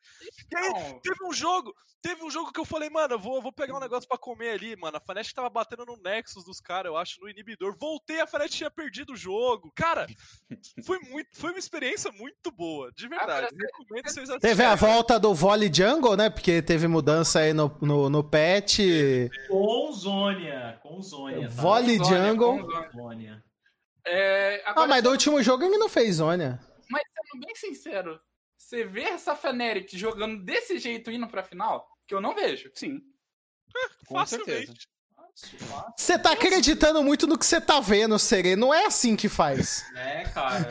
Speaker 3: E aí,
Speaker 6: Não,
Speaker 3: teve um jogo, teve um jogo que eu falei, mano, eu vou, eu vou pegar um negócio pra comer ali, mano. A Fnatic tava batendo no Nexus dos caras, eu acho, no inibidor. Voltei, a Fnatic tinha perdido o jogo. Cara, foi muito, foi uma experiência muito boa, de verdade. Recomendo vocês
Speaker 1: Teve a volta do Volley Jungle, né? Porque teve mudança aí no, no, no patch.
Speaker 4: Com Zônia. Com Zônia. tá?
Speaker 1: Volley Jungle.
Speaker 6: com Zônia.
Speaker 4: Zônia.
Speaker 6: É,
Speaker 1: Ah,
Speaker 6: agora,
Speaker 1: mas do último jogo ele não fez Zônia.
Speaker 6: Sendo bem sincero, você vê essa Fnatic jogando desse jeito indo pra final? Que eu não vejo.
Speaker 5: Sim.
Speaker 2: Com certeza.
Speaker 1: Você tá acreditando muito no que você tá vendo, Serê. Não é assim que faz.
Speaker 4: É, cara.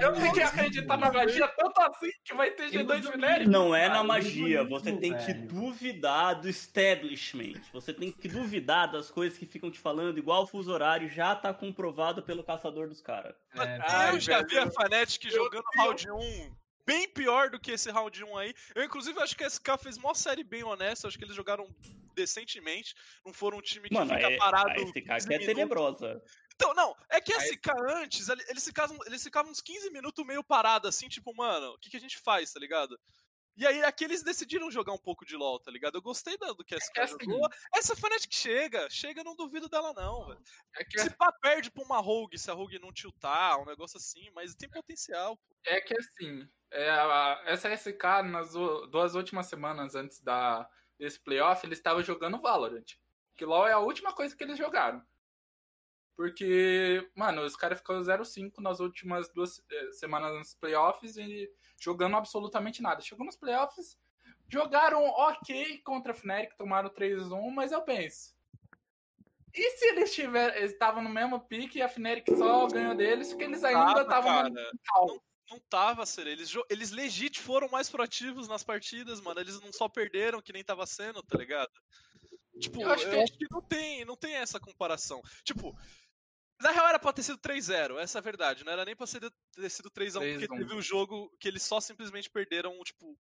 Speaker 6: Eu tenho que acreditar na magia tanto assim que vai ter G2 Minérico.
Speaker 5: Não é na magia, você tem que duvidar do establishment. Você tem que duvidar das coisas que ficam te falando, igual o fuso horário já tá comprovado pelo caçador dos caras.
Speaker 4: É,
Speaker 3: eu já vi a Fnatic
Speaker 6: Eu
Speaker 3: jogando round 1 bem pior do que esse round 1 aí. Eu, inclusive, acho que a SK fez mó série bem honesta. Acho que eles jogaram decentemente. Não foram um time que
Speaker 5: Mano,
Speaker 3: fica
Speaker 5: é,
Speaker 3: parado.
Speaker 5: a SK
Speaker 3: 15
Speaker 5: que é tenebrosa.
Speaker 3: Então, não, é que a SK antes, ele- eles ficavam, eles ficavam uns 15 minutos meio parados, assim, tipo, mano, o que, que a gente faz, tá ligado? E aí aqui eles decidiram jogar um pouco de LoL, tá ligado? Eu gostei da- do que a SK
Speaker 6: que assim-
Speaker 3: jogou. Essa Fnatic chega, chega, eu não duvido dela não, velho.
Speaker 6: É que,
Speaker 3: Se pá, perde pra uma Rogue, se a Rogue não tiltar, um negócio assim, mas tem potencial, pô.
Speaker 6: é que assim, é, a- essa SK, nas duas últimas semanas antes da, desse playoff, eles estavam jogando Valorant. Que LoL é a última coisa que eles jogaram. Porque, mano, os caras ficaram 0-5 nas últimas duas eh, semanas nos playoffs e jogando absolutamente nada. Chegou nos playoffs, jogaram ok contra a Fnatic, tomaram 3-1, mas eu penso. E se eles estavam no mesmo pique e a Fnatic só ganhou deles, porque eles ainda
Speaker 3: Tava,
Speaker 6: estavam no.
Speaker 3: Não tava, Sere. Eles, eles legit foram mais proativos nas partidas, mano. Eles não só perderam que nem tava sendo, tá ligado? Tipo,
Speaker 6: Eu
Speaker 3: eu
Speaker 6: acho
Speaker 3: acho,
Speaker 6: que-
Speaker 3: que não tem, não tem essa comparação. Tipo, na real era pra ter sido 3-0, essa é a verdade. Não era nem pra ser- ter sido 3x1, porque
Speaker 6: 3-1.
Speaker 3: teve um jogo que eles só simplesmente perderam, tipo,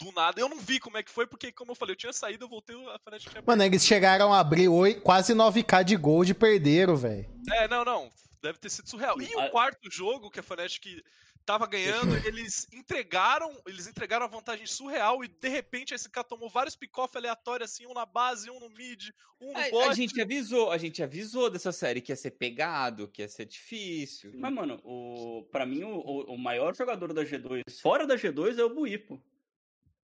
Speaker 3: do nada. Eu não vi como é que foi, porque, como eu falei, eu tinha saído, eu voltei, a Fnatic tinha
Speaker 1: Mano, eles chegaram a abrir oi- quase 9k de gold e perderam, velho.
Speaker 3: É, não, não. Deve ter sido surreal. E o quarto jogo que a Fnatic tava ganhando, eles entregaram, eles entregaram a vantagem surreal e de repente a SK tomou vários pick-off aleatórios assim, um na base, um no mid, um no
Speaker 2: A,
Speaker 3: bot.
Speaker 2: a gente avisou, a gente avisou dessa série que ia ser pegado, que ia ser difícil.
Speaker 5: Mas, mano, o, pra mim, o, o- o maior jogador da G2, fora da G2, é o Buipo.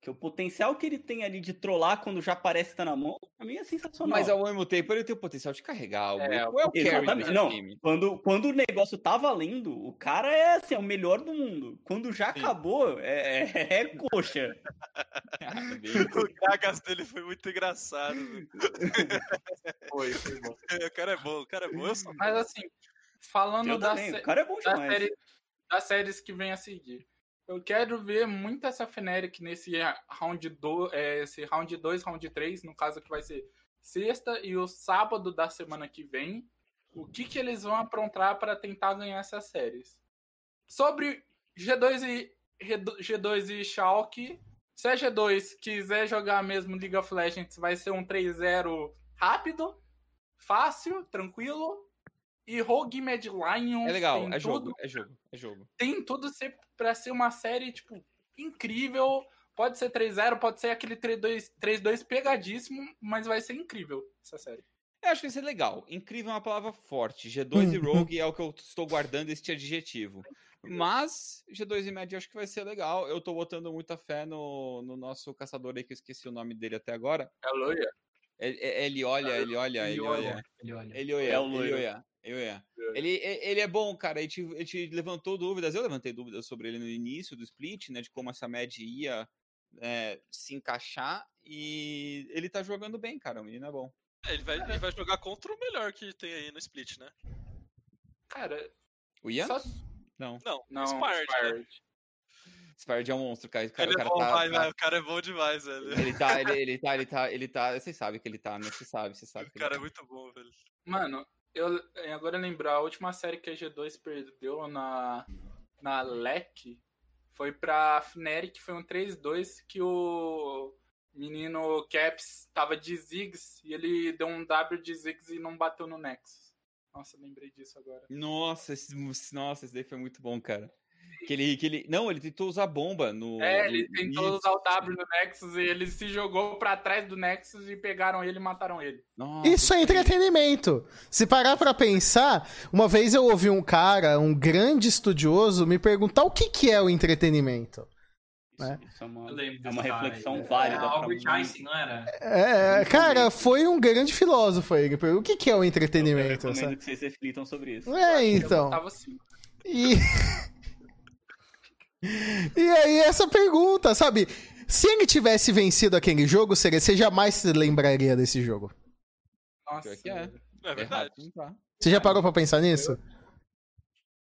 Speaker 5: Que o potencial que ele tem ali de trollar quando já parece que tá na mão, pra mim é sensacional.
Speaker 2: Mas ao mesmo tempo ele tem o potencial de carregar. O
Speaker 6: É,
Speaker 2: o carry
Speaker 5: Exatamente. Não,
Speaker 2: time.
Speaker 5: quando, quando o negócio tá valendo, o cara é assim, é o melhor do mundo. Quando já
Speaker 3: Sim.
Speaker 5: acabou, é, é- é coxa.
Speaker 3: O Gragas dele foi muito engraçado.
Speaker 6: Foi, foi bom.
Speaker 3: o cara é bom, o cara é bom. Eu sou...
Speaker 6: Mas assim, falando
Speaker 5: Eu
Speaker 6: da,
Speaker 5: também,
Speaker 6: sé-
Speaker 5: é bom
Speaker 6: da série, das séries que vem a seguir. Eu quero ver muito essa Fnatic nesse round 2, esse round 2, round 3, no caso que vai ser sexta e o sábado da semana que vem. O que, que eles vão aprontar para tentar ganhar essas séries? Sobre G2 e G2 e Schalke, se a G2 quiser jogar mesmo League of Legends, vai ser um 3-0 rápido, fácil, tranquilo. E Rogue Mad Lions
Speaker 2: É legal,
Speaker 6: tem
Speaker 2: é jogo,
Speaker 6: tudo
Speaker 2: é jogo, é jogo.
Speaker 6: tem tudo ser, pra ser uma série, tipo, incrível. Pode ser 3-0, pode ser aquele 3-2 3-2 pegadíssimo, mas vai ser incrível essa série.
Speaker 2: Eu acho que vai ser legal. Incrível é uma palavra forte. G2 e
Speaker 1: Uhum.
Speaker 2: Rogue é o que eu estou guardando este adjetivo. Mas G2 e Mad eu acho que vai ser legal. Eu tô botando muita fé no, no nosso caçador aí, que eu esqueci o nome dele até agora.
Speaker 6: É loira.
Speaker 2: Ele, ele olha, ele olha, ele olha.
Speaker 4: Ele olha.
Speaker 2: Ele olha,
Speaker 5: É o
Speaker 2: ele ele é bom, cara. Ele te, ele te levantou dúvidas. Eu levantei dúvidas sobre ele no início do split, né? De como essa média ia é, se encaixar. E ele tá jogando bem, cara. O menino é bom.
Speaker 3: É, ele, vai, ele vai jogar contra o melhor que tem aí no split, né?
Speaker 6: Cara,
Speaker 2: O Ian?
Speaker 6: só...
Speaker 2: Não.
Speaker 3: Não,
Speaker 6: Não,
Speaker 3: Spard, né?
Speaker 6: Spard.
Speaker 2: Spard é um monstro, cara. O cara,
Speaker 3: Ele
Speaker 2: o
Speaker 3: é
Speaker 2: cara
Speaker 3: bom
Speaker 2: tá,
Speaker 3: demais,
Speaker 2: tá-
Speaker 3: velho. O cara é bom demais, velho.
Speaker 2: Ele tá, ele, ele tá, ele tá, ele tá. Vocês sabem que ele tá, né? Você sabe, você sabe.
Speaker 3: O
Speaker 2: Que
Speaker 3: cara é
Speaker 2: ele
Speaker 3: muito bom, velho.
Speaker 6: Mano, eu agora lembrar, a última série que a G2 perdeu na, na LEC foi pra Fnatic, foi um 3-2 que o menino Caps tava de Ziggs e ele deu um W de Ziggs e não bateu no Nexus. Nossa, lembrei disso agora.
Speaker 2: Nossa, esse, nossa, esse daí foi muito bom, cara. Que ele, que ele, não, ele tentou usar bomba no.
Speaker 6: É,
Speaker 2: no-
Speaker 6: ele tentou usar o W no Nexus e ele se jogou pra trás do Nexus e pegaram ele e mataram ele.
Speaker 2: Nossa,
Speaker 1: Isso é entretenimento. Se parar pra pensar, uma vez eu ouvi um cara, um grande estudioso, me perguntar o que, que é o entretenimento.
Speaker 5: Isso,
Speaker 1: É.
Speaker 5: isso é uma,
Speaker 4: Eu
Speaker 5: é uma reflexão
Speaker 4: aí.
Speaker 5: válida.
Speaker 4: É, Albert Einstein, não era?
Speaker 1: É, cara, foi um grande filósofo aí. O que, que é o
Speaker 5: Eu
Speaker 1: entretenimento?
Speaker 5: recomendo
Speaker 1: sabe?
Speaker 5: que vocês reflitam sobre isso.
Speaker 1: É,
Speaker 6: Eu
Speaker 1: então.
Speaker 6: botava assim.
Speaker 1: E... e aí, essa pergunta, sabe? Se ele tivesse vencido aquele jogo, seria, você jamais se lembraria desse jogo.
Speaker 6: Nossa,
Speaker 2: que é.
Speaker 6: velho.
Speaker 3: É verdade.
Speaker 2: Tá.
Speaker 1: Você já parou pra pensar nisso?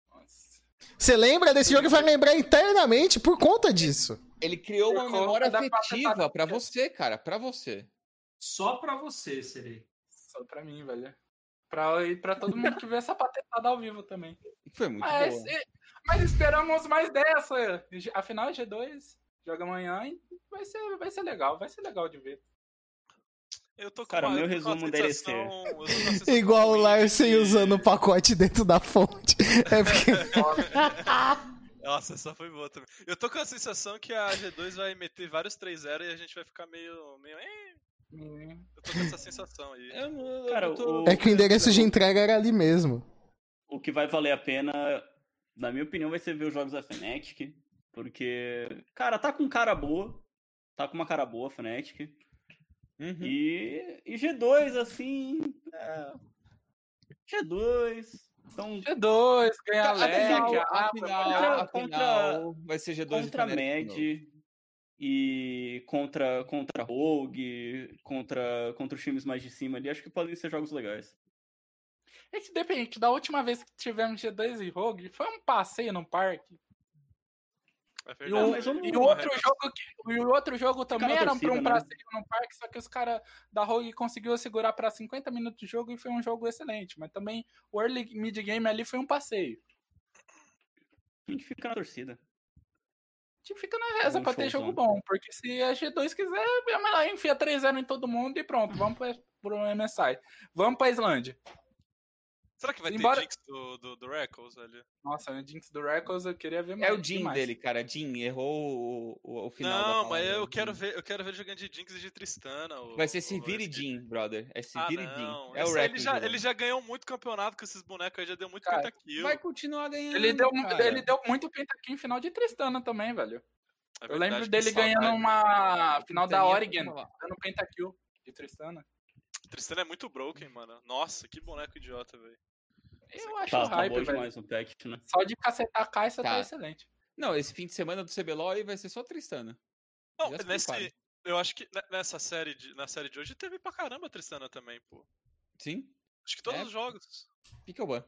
Speaker 6: Nossa.
Speaker 1: Você lembra desse jogo e vai lembrar internamente por conta disso.
Speaker 2: Ele criou uma memória afetiva pra você, cara. Pra você.
Speaker 4: Só pra você, Serei.
Speaker 6: Só pra mim, velho. Pra, e pra todo mundo que vê essa patetada ao vivo também.
Speaker 2: Foi muito
Speaker 6: Mas,
Speaker 2: boa.
Speaker 6: e- mas esperamos mais dessa. Afinal, G2 joga amanhã e vai ser, vai ser legal. Vai ser legal de ver.
Speaker 3: Eu tô com
Speaker 5: Cara,
Speaker 3: uma,
Speaker 5: meu resumo
Speaker 3: uma sensação
Speaker 1: Igual o Larsen usando o pacote dentro da fonte. É porque.
Speaker 3: Nossa, essa foi boa também. Eu tô com a sensação que a G2 vai meter vários 3-0 e a gente vai ficar meio. meio. Eu tô com essa sensação aí.
Speaker 2: Eu não- eu
Speaker 5: Cara,
Speaker 2: tô-
Speaker 5: o-
Speaker 1: É que o endereço de entrega era ali mesmo.
Speaker 5: O que vai valer a pena, na minha opinião, vai ser ver os jogos da Fnatic. Porque, cara, tá com cara boa. Tá com uma cara boa a Fnatic.
Speaker 2: Uhum.
Speaker 5: E, e G2, assim. é, G2. Então,
Speaker 6: G2, ganha
Speaker 2: Tá,
Speaker 6: leque,
Speaker 2: afinal,
Speaker 6: abre,
Speaker 2: afinal,
Speaker 5: contra-
Speaker 2: afinal, vai ser G2
Speaker 5: contra. Med e contra, contra Rogue, contra, contra os times mais de cima ali, acho que podem ser jogos legais.
Speaker 6: É que depende, da última vez que tivemos G2 e Rogue, foi um passeio no parque.
Speaker 3: É
Speaker 6: E o, e o outro jogo, que- e o outro jogo também era
Speaker 5: torcida,
Speaker 6: pra um
Speaker 5: né?
Speaker 6: passeio no parque, só que os caras da Rogue conseguiu segurar pra 50 minutos de jogo e foi um jogo excelente. Mas também o early mid game ali foi um passeio.
Speaker 5: A gente fica na torcida.
Speaker 6: A gente fica na reza
Speaker 5: Um
Speaker 6: pra ter jogo bom, porque se a G2 quiser, é melhor enfia 3-0 em todo mundo e pronto, vamos pra, pro MSI. Vamos pra Islândia.
Speaker 3: Será que vai
Speaker 6: Embora-
Speaker 3: ter Jinx do, do, do Reckles ali?
Speaker 6: Nossa, o Jinx do Records eu queria ver mais.
Speaker 2: É o Jin
Speaker 6: demais.
Speaker 2: dele, cara. Jin errou o, o, o final. da
Speaker 3: Não, mas eu quero ver, eu quero ver ele jogando de Jinx e de Tristana. o-
Speaker 2: Vai ser Sivir e Jin, brother. É
Speaker 3: Ah,
Speaker 2: Sivir e
Speaker 3: não.
Speaker 2: Jin. É o Rex.
Speaker 3: ele, já, ele já ganhou muito campeonato com esses bonecos aí, já deu muito
Speaker 6: Cara,
Speaker 3: pentakill.
Speaker 2: Vai continuar ganhando.
Speaker 6: Ele deu,
Speaker 2: cara.
Speaker 6: ele deu muito pentakill em final de Tristana também, velho.
Speaker 3: É
Speaker 6: Eu
Speaker 3: verdade,
Speaker 6: lembro
Speaker 3: que
Speaker 6: dele
Speaker 3: saudade.
Speaker 6: ganhando uma final da Oregon, dando pentakill de Tristana.
Speaker 3: Tristana é muito broken, mano. Nossa, que boneco idiota, velho.
Speaker 6: Eu acho
Speaker 5: Tá, tá
Speaker 6: hype,
Speaker 5: demais no patch, né?
Speaker 6: Só de cacetar a caixa tá,
Speaker 2: Tá.
Speaker 6: excelente.
Speaker 2: Não, esse fim de semana do CBLOL aí vai ser só Tristana.
Speaker 3: Não, nesse, eu acho que ne- nessa série de, na série de hoje teve pra caramba a Tristana também, pô.
Speaker 2: Sim,
Speaker 3: Acho que todos
Speaker 2: É.
Speaker 3: os jogos.
Speaker 2: fica o ban.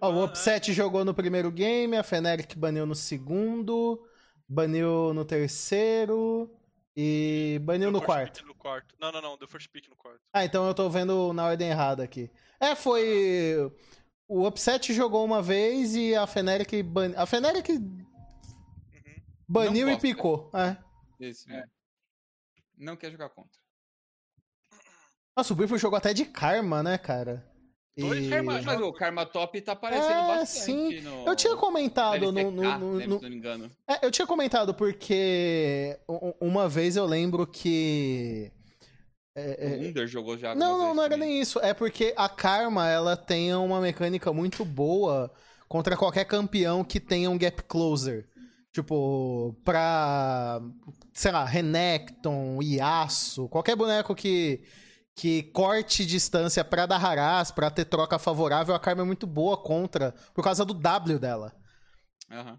Speaker 1: Ó, o
Speaker 3: ban,
Speaker 1: Upset jogou no primeiro game, a Fnatic baniu no segundo, baniu no terceiro e baniu
Speaker 3: Deu
Speaker 1: no quarto.
Speaker 3: no quarto. Não, não, não, deu first pick no quarto.
Speaker 1: Ah, então eu tô vendo na ordem errada aqui. É, foi. O Upset jogou uma vez e a Fnatic. Ban... A Fnatic
Speaker 3: Uhum.
Speaker 1: baniu e picou. É.
Speaker 2: Esse
Speaker 6: É.
Speaker 2: Não quer jogar contra.
Speaker 1: Nossa, o Briefo jogou até de Karma, né, cara?
Speaker 3: Dois
Speaker 1: E-
Speaker 3: Karma
Speaker 2: Mas, o Karma Top tá aparecendo
Speaker 1: É,
Speaker 2: bastante.
Speaker 1: sim.
Speaker 2: No...
Speaker 1: Eu tinha comentado no, no- no- no-
Speaker 2: se não me engano.
Speaker 1: É, eu tinha comentado porque uma vez eu lembro que. É, é,
Speaker 2: O Under jogou já.
Speaker 1: Não, não, não era
Speaker 2: também.
Speaker 1: nem isso. É porque a Karma, ela tem uma mecânica muito boa contra qualquer campeão que tenha um gap closer. Tipo, pra, sei lá, Renekton, Yasuo, qualquer boneco que, que corte distância pra dar harás, pra ter troca favorável, a Karma é muito boa contra, por causa do W dela.
Speaker 2: Aham.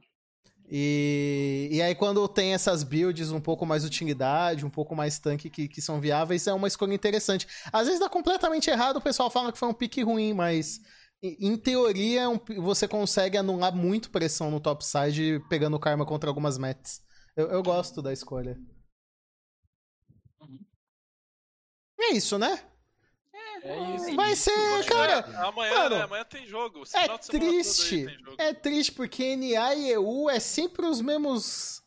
Speaker 1: E, e aí, quando tem essas builds um pouco mais utilidade, um pouco mais tanque que, que são viáveis, é uma escolha interessante. Às vezes dá completamente errado, o pessoal fala que foi um pique ruim, mas em, teoria é você consegue anular muito pressão no topside pegando karma contra algumas mets. Eu, eu gosto da escolha. E é isso, né?
Speaker 6: É isso.
Speaker 1: Vai ser, cara.
Speaker 3: É, amanhã,
Speaker 1: mano,
Speaker 3: né? Amanhã tem jogo. Esse
Speaker 1: É
Speaker 3: final de semana todo aí
Speaker 1: triste.
Speaker 3: tem jogo.
Speaker 1: É triste porque NA e EU é sempre os mesmos.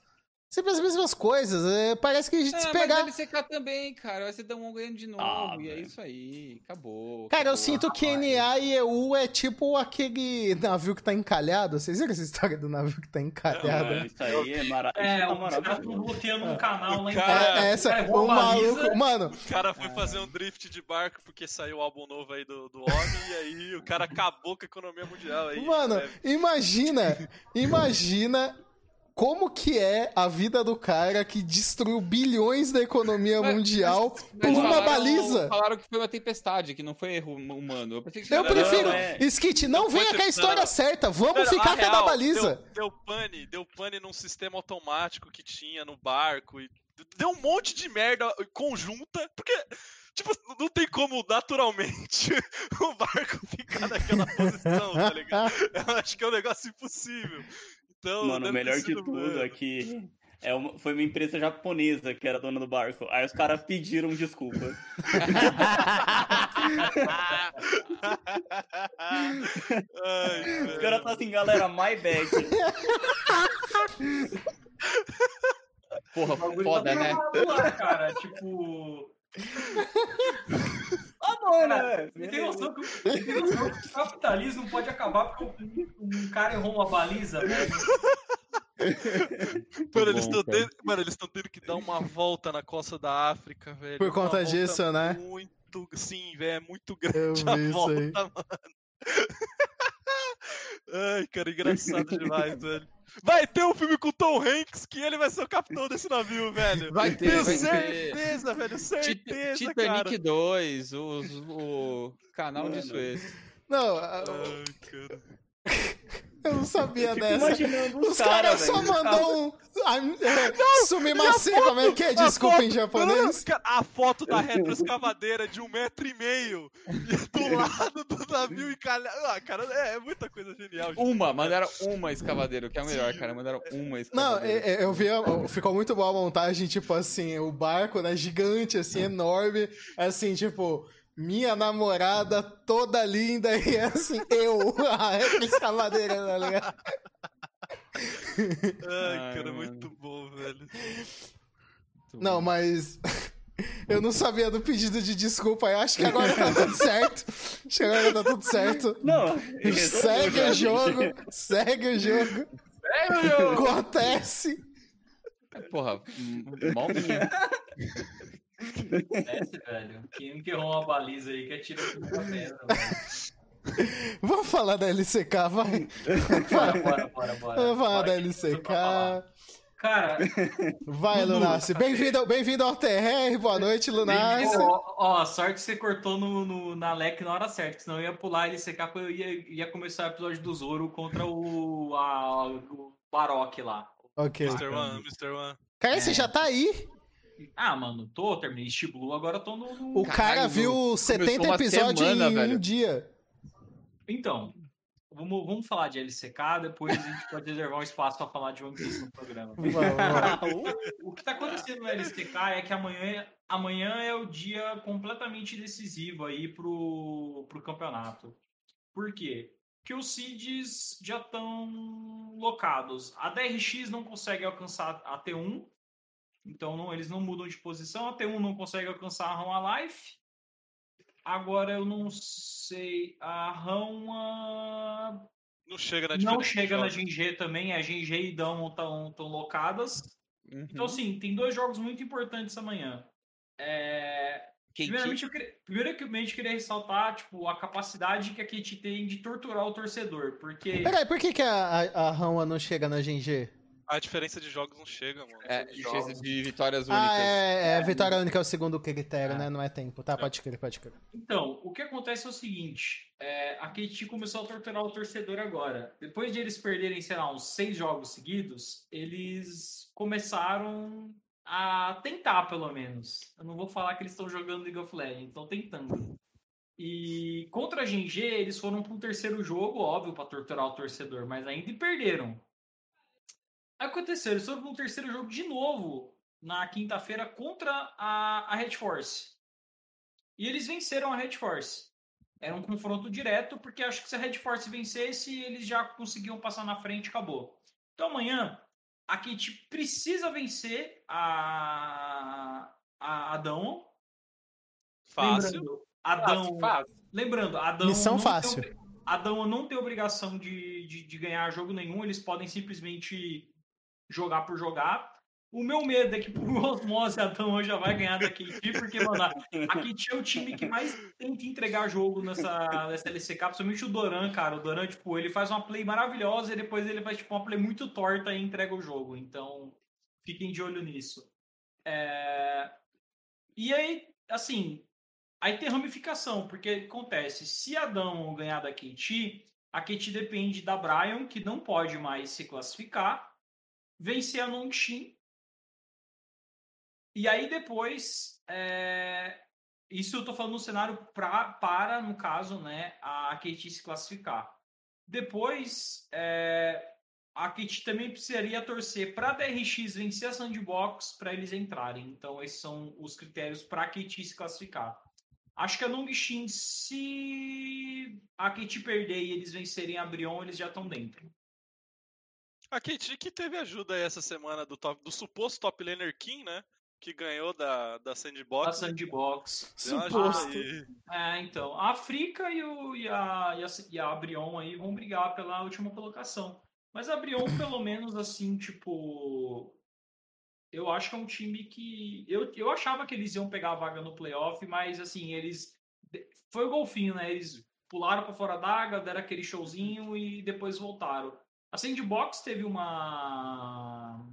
Speaker 1: Sempre as mesmas coisas. É, parece que a gente
Speaker 2: Ah,
Speaker 1: se
Speaker 2: mas
Speaker 1: pegar.
Speaker 2: LCK também, cara. Vai ser Damon ganhando de novo.
Speaker 5: Ah,
Speaker 2: e é isso aí. Acabou.
Speaker 1: Cara, eu
Speaker 2: acabou.
Speaker 1: sinto que NA e EU é tipo aquele navio que tá encalhado. Vocês viram essa história do navio que tá encalhado?
Speaker 5: Não, isso aí é, mara...
Speaker 4: É,
Speaker 5: isso tá
Speaker 4: o cara tá
Speaker 5: maravilhoso.
Speaker 4: bloqueando um canal lá em
Speaker 3: Cara,
Speaker 4: casa.
Speaker 1: É, essa,
Speaker 4: cara baliza.
Speaker 1: maluco. Mano,
Speaker 3: O cara foi fazer um drift de barco porque saiu o álbum novo aí do, do homem e aí o cara acabou com a economia mundial aí.
Speaker 1: mano,
Speaker 3: né?
Speaker 1: imagina. Imagina. Como que é a vida do cara que destruiu bilhões da economia
Speaker 2: Mas-
Speaker 1: mundial
Speaker 2: Mas
Speaker 1: por uma
Speaker 2: falaram-
Speaker 1: baliza?
Speaker 2: Falaram que foi uma tempestade, que não foi erro humano. Eu pensei que
Speaker 1: Eu
Speaker 3: Não,
Speaker 1: prefiro.
Speaker 5: é.
Speaker 1: Skit, não
Speaker 3: Não
Speaker 1: venha com a história
Speaker 3: não.
Speaker 1: certa. Vamos
Speaker 3: Mano,
Speaker 1: ficar
Speaker 3: a
Speaker 1: com a da baliza.
Speaker 3: Deu, deu pane, deu pane num sistema automático que tinha no barco e deu um monte de merda conjunta, porque, tipo, não tem como naturalmente o barco ficar naquela posição, tá ligado? Eu acho que é um negócio impossível. Então,
Speaker 5: Mano, o melhor de tudo
Speaker 3: mano.
Speaker 5: é que é uma- foi uma empresa japonesa que era dona do barco. Aí os caras pediram desculpa.
Speaker 3: Ai,
Speaker 5: Os caras tá assim, galera, my bad.
Speaker 2: Porra, foda,
Speaker 4: tá
Speaker 2: né?
Speaker 4: lá, cara. Tipo.
Speaker 5: Bom,
Speaker 4: Cara,
Speaker 5: né?
Speaker 4: Você tem noção que, o- você tem noção que o capitalismo pode acabar porque um, um cara errou uma baliza, velho?
Speaker 3: Mano, eles
Speaker 2: bom,
Speaker 3: estão tendo, mano, eles estão tendo que dar uma volta na costa da África, velho.
Speaker 1: Por conta disso, né?
Speaker 3: Muito, sim, velho, é muito grande
Speaker 1: Eu
Speaker 3: a
Speaker 1: isso
Speaker 3: volta,
Speaker 1: aí.
Speaker 3: mano. Ai, cara, engraçado demais, velho. Vai ter um filme com o Tom Hanks que ele vai ser o capitão desse navio, velho.
Speaker 2: Vai ter,
Speaker 3: Tenho
Speaker 2: vai ter.
Speaker 3: certeza, velho,
Speaker 2: Tit-
Speaker 3: certeza,
Speaker 2: Titanic
Speaker 3: cara.
Speaker 2: 2, os- o canal de
Speaker 5: Mano.
Speaker 2: Suez.
Speaker 1: Não, a-
Speaker 3: Ai, cara.
Speaker 1: Eu não sabia dessa.
Speaker 5: imaginando
Speaker 1: Os caras
Speaker 5: caras,
Speaker 1: só
Speaker 5: velho.
Speaker 1: mandou um. Am- é, Sumimasen, como é que é? Desculpa em
Speaker 3: foto-
Speaker 1: japonês.
Speaker 3: Cara, A foto da retroescavadeira de um metro e meio do lado do navio encalhado. Ah, cara, é, é muita coisa genial.
Speaker 2: Uma, mandaram uma escavadeira, o que é o melhor, cara. Mandaram uma
Speaker 1: Não,
Speaker 2: escavadeira.
Speaker 1: é- é, eu vi, ficou muito boa a montagem, tipo assim, o barco, né, gigante, assim, enorme, assim, tipo, minha namorada toda linda e assim, eu, a escavadeira, tá ligado?
Speaker 3: Ai,
Speaker 2: Ai,
Speaker 3: cara,
Speaker 2: mano.
Speaker 3: muito bom, velho.
Speaker 1: Não, mas eu não sabia do pedido de desculpa, eu acho que agora tá tudo certo. Acho que agora tá tudo certo.
Speaker 5: Não,
Speaker 1: Segue o jogo, segue o jogo,
Speaker 6: É, meu!
Speaker 1: acontece.
Speaker 2: Porra, m- mal minha.
Speaker 4: Desce, velho. Quem que errou uma baliza aí que atira tudo pra pedra, velho.
Speaker 1: Vamos falar da LCK, vai.
Speaker 4: Bora, bora, bora, bora.
Speaker 1: Vamos falar
Speaker 4: Bora
Speaker 1: da. LCK.
Speaker 4: Cara,
Speaker 1: Vai. Lunassi. Bem-vindo bem-vindo ao TR. Boa noite, Lunassi.
Speaker 4: ó, ó, sorte que você cortou no, no- na LEC na hora certa, que senão eu ia pular LCK porque eu ia, ia começar o episódio do Zoro contra o, a, o Baroque lá.
Speaker 1: Ok.
Speaker 3: Mr. One, Mr. One.
Speaker 1: Cara, você já tá aí?
Speaker 4: Ah, mano, tô, terminei East Blue, agora tô no. no-
Speaker 1: O cara
Speaker 2: Caralho,
Speaker 1: viu 70
Speaker 2: uma
Speaker 1: episódios
Speaker 2: semana,
Speaker 1: em
Speaker 2: velho.
Speaker 1: um dia.
Speaker 4: Então, vamos, vamos falar de LCK, depois a gente pode reservar um espaço pra falar de One Piece no programa.
Speaker 1: Vamos, vamos.
Speaker 4: O que tá acontecendo no LCK é que amanhã, amanhã é o dia completamente decisivo aí pro, pro campeonato. Por quê? Porque os seeds já estão locados. A DRX não consegue alcançar a T1, então não, eles não mudam de posição. A T1 não consegue alcançar a Rama Life. Agora eu não sei. A Rama
Speaker 3: Não chega na
Speaker 4: não chega na. GG também. A GG e Dão estão locadas.
Speaker 2: Uhum.
Speaker 4: Então, assim, tem dois jogos muito importantes amanhã. É, Primeiramente, eu queria, primeiramente, eu queria ressaltar tipo, a capacidade que a Kate tem de torturar o torcedor. Porque.
Speaker 1: Peraí, por que, que a, a, não chega na GG?
Speaker 3: A diferença de jogos não chega, mano.
Speaker 2: É,
Speaker 4: de jogos.
Speaker 2: de vitórias únicas.
Speaker 1: Ah, é, é, vitória única é o segundo critério,
Speaker 4: É.
Speaker 1: né? Não é tempo. Tá, pode crer, pode crer.
Speaker 4: Então, o que acontece é o seguinte: é, a Kate começou a torturar o torcedor agora. Depois de eles perderem, sei lá, uns seis jogos seguidos, eles começaram a tentar, pelo menos. Eu não vou falar que eles estão jogando League of Legends, estão tentando. E contra a GG, eles foram para um terceiro jogo, óbvio, para torturar o torcedor, mas ainda perderam. Aconteceu, eles foram para um terceiro jogo de novo, na quinta-feira, contra a, a Red Force. E eles venceram a Red Force. Era um confronto direto, porque acho que se a Red Force vencesse, eles já conseguiam passar na frente e acabou. Então amanhã, a Kate precisa vencer a, a Adão.
Speaker 3: Fácil.
Speaker 4: Lembrando, Adão,
Speaker 6: Fácil, fácil.
Speaker 4: lembrando, Adão
Speaker 1: Missão
Speaker 4: não
Speaker 1: fácil.
Speaker 4: Tem, Adão não tem obrigação de, de, de ganhar jogo nenhum, eles podem simplesmente jogar por jogar. O meu medo é que por osmose Adão já vai ganhar da KT, porque, mano, a a KT é o time que mais tenta entregar jogo nessa, nessa LCK, principalmente o Doran, cara. O Doran, tipo, ele faz uma play maravilhosa e depois ele faz, tipo, uma play muito torta e entrega o jogo. Então, fiquem de olho nisso. É, E aí, assim, aí tem ramificação, porque acontece, se Adão ganhar da KT, a KT depende da Brian, que não pode mais se classificar, vencer a Nongxin E aí depois, é, isso eu tô falando no cenário pra, para, no caso, né, a KT se classificar. Depois, é, a KT também precisaria torcer para a DRX vencer a Sandbox para eles entrarem. Então, esses são os critérios para a KT se classificar. Acho que a Longshin, se a KT perder e eles vencerem a Brion, eles já estão dentro.
Speaker 3: A KT que teve ajuda aí essa semana do, top, do suposto top laner Kim, né? Que ganhou da, da Sandbox.
Speaker 4: A Sandbox.
Speaker 1: Suposto.
Speaker 4: É, então. A Africa e, o, e, a, e, a, e a Brion aí vão brigar pela última colocação. Mas a Brion, pelo menos, assim, tipo. Eu acho que é um time que. Eu, eu achava que eles iam pegar a vaga no playoff, mas, assim, eles. Foi o golfinho, né? Eles pularam para fora d'água, deram aquele showzinho e depois voltaram. A Sandbox teve uma.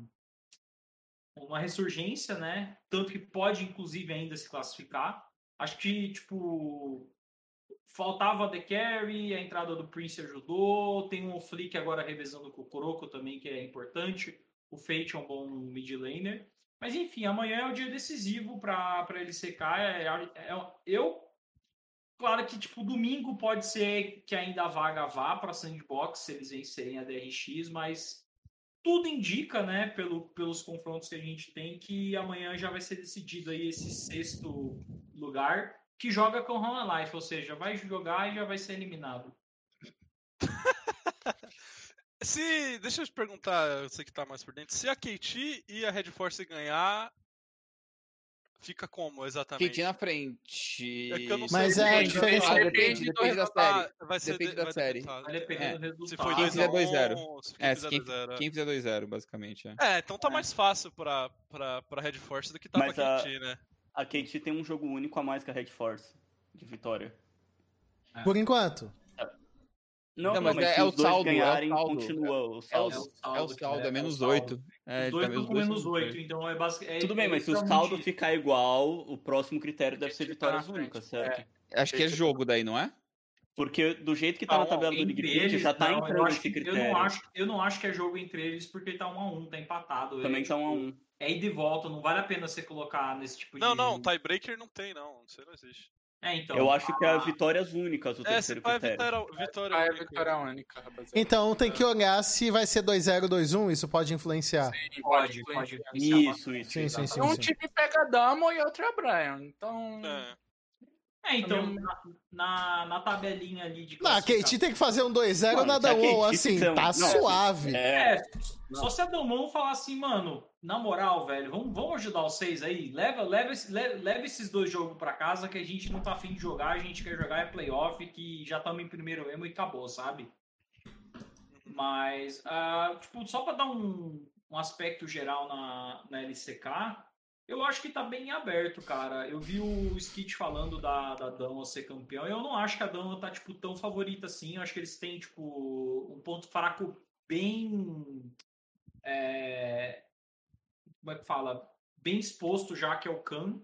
Speaker 4: Uma ressurgência, né? Tanto que pode, inclusive, ainda se classificar. Acho que, tipo, faltava a The Carry, a entrada do Prince ajudou, tem um Flick agora revezando com o Kuroko também, que é importante. O Fate é um bom mid laner. Mas enfim, amanhã é o dia decisivo para ele secar. É, é, eu, claro que tipo domingo pode ser que ainda a vaga vá para Sandbox se eles vencerem a DRX, mas tudo indica, né, pelo, pelos confrontos que a gente tem, que amanhã já vai ser decidido aí esse sexto lugar que joga com Run Life, ou seja, vai jogar e já vai ser eliminado.
Speaker 3: Se, deixa eu te perguntar, você que tá mais por dentro, se a KT e a Red Force ganhar, fica como exatamente?
Speaker 7: KT na frente.
Speaker 3: É que eu não
Speaker 1: Mas
Speaker 3: sei
Speaker 1: é, a diferença-
Speaker 7: depende, depende da série.
Speaker 3: Ah, vai ser
Speaker 7: Depende
Speaker 3: de-
Speaker 7: da
Speaker 3: vai
Speaker 7: série.
Speaker 3: depender,
Speaker 4: Vai depender
Speaker 7: É.
Speaker 4: do resultado.
Speaker 3: Se foi
Speaker 7: Quem
Speaker 3: 2
Speaker 7: fizer
Speaker 3: a
Speaker 7: 2-0.
Speaker 3: 1, se
Speaker 7: É,
Speaker 3: fizer
Speaker 7: quem,
Speaker 3: 2-0, é.
Speaker 7: quem fizer 2-0, basicamente. É.
Speaker 3: É, então tá
Speaker 4: É.
Speaker 3: mais fácil pra, pra, pra Red Force do que tá
Speaker 5: Mas
Speaker 3: pra
Speaker 5: a-
Speaker 3: KT, né?
Speaker 5: A KT tem um jogo único a mais que a Red Force, de vitória.
Speaker 1: Por enquanto.
Speaker 5: Não,
Speaker 7: Não,
Speaker 5: não,
Speaker 7: mas
Speaker 5: mas,
Speaker 7: é-
Speaker 5: se
Speaker 7: é o
Speaker 5: os dois
Speaker 7: saldo, é o
Speaker 5: ganharem,
Speaker 7: saldo.
Speaker 5: continua o
Speaker 7: É o,
Speaker 5: saldo.
Speaker 4: É o
Speaker 7: é o
Speaker 4: saldo
Speaker 7: saldo, é
Speaker 4: é
Speaker 7: menos
Speaker 4: saldo.
Speaker 7: 8. É,
Speaker 4: Os dois
Speaker 7: tá-
Speaker 4: estão com
Speaker 7: dois
Speaker 4: menos
Speaker 7: são
Speaker 4: 8, então é basicamente.
Speaker 5: Tudo bem, mas se o saldo ficar igual, o próximo critério deve ser vitórias únicas, certo?
Speaker 7: Acho que é jogo daí, não é?
Speaker 5: Porque do jeito que tá na tabela do League Pitch,
Speaker 4: eles,
Speaker 5: já tá
Speaker 4: não,
Speaker 5: entrando esse
Speaker 4: que- Eu
Speaker 5: critério.
Speaker 4: não, acho, eu não acho que é jogo entre eles porque tá 1 a 1 tá empatado.
Speaker 5: Também
Speaker 4: é,
Speaker 5: tá um a
Speaker 4: tipo,
Speaker 5: um.
Speaker 4: É ida e volta, não vale a pena você colocar nesse tipo de.
Speaker 3: Não, não, tiebreaker não tem, não. Isso não existe.
Speaker 4: É, então.
Speaker 5: Eu acho que é vitórias únicas o
Speaker 3: É,
Speaker 5: terceiro
Speaker 3: é
Speaker 5: critério.
Speaker 3: vitória, vitória
Speaker 6: Ah, é vitória única, rapaziada.
Speaker 1: Então tem que olhar se vai ser 2-0, 2-1, isso pode influenciar.
Speaker 6: Sim,
Speaker 4: Pode, pode.
Speaker 6: influenciar.
Speaker 5: Isso, isso.
Speaker 1: Sim, sim, sim.
Speaker 6: Um time pega Damo e outro é Brian. Então.
Speaker 3: É.
Speaker 4: É, então, na, na, na tabelinha ali de
Speaker 1: Não, a KT tem que fazer um 2-0
Speaker 5: Mano,
Speaker 1: nada
Speaker 5: se a
Speaker 1: 1,
Speaker 5: KT
Speaker 1: assim, tá
Speaker 5: não,
Speaker 1: suave.
Speaker 5: É,
Speaker 4: É, só se a Damon falar assim, mano, na moral, velho, vamos, vamos ajudar vocês aí. Leva, leva, esse- le- leva esses dois jogos pra casa que a gente não tá afim de jogar, a gente quer jogar é playoff, que já estamos em primeiro mesmo e acabou, sabe? Mas, ah, tipo, só pra dar um, um aspecto geral na, na LCK, eu acho que tá bem aberto, cara. Eu vi o Skit falando da, da Dama ser campeão. Eu não acho que a Dama tá, tipo, tão favorita assim. Eu acho que eles têm, tipo, um ponto fraco bem. é, como é que fala? Bem exposto já, que é o Khan.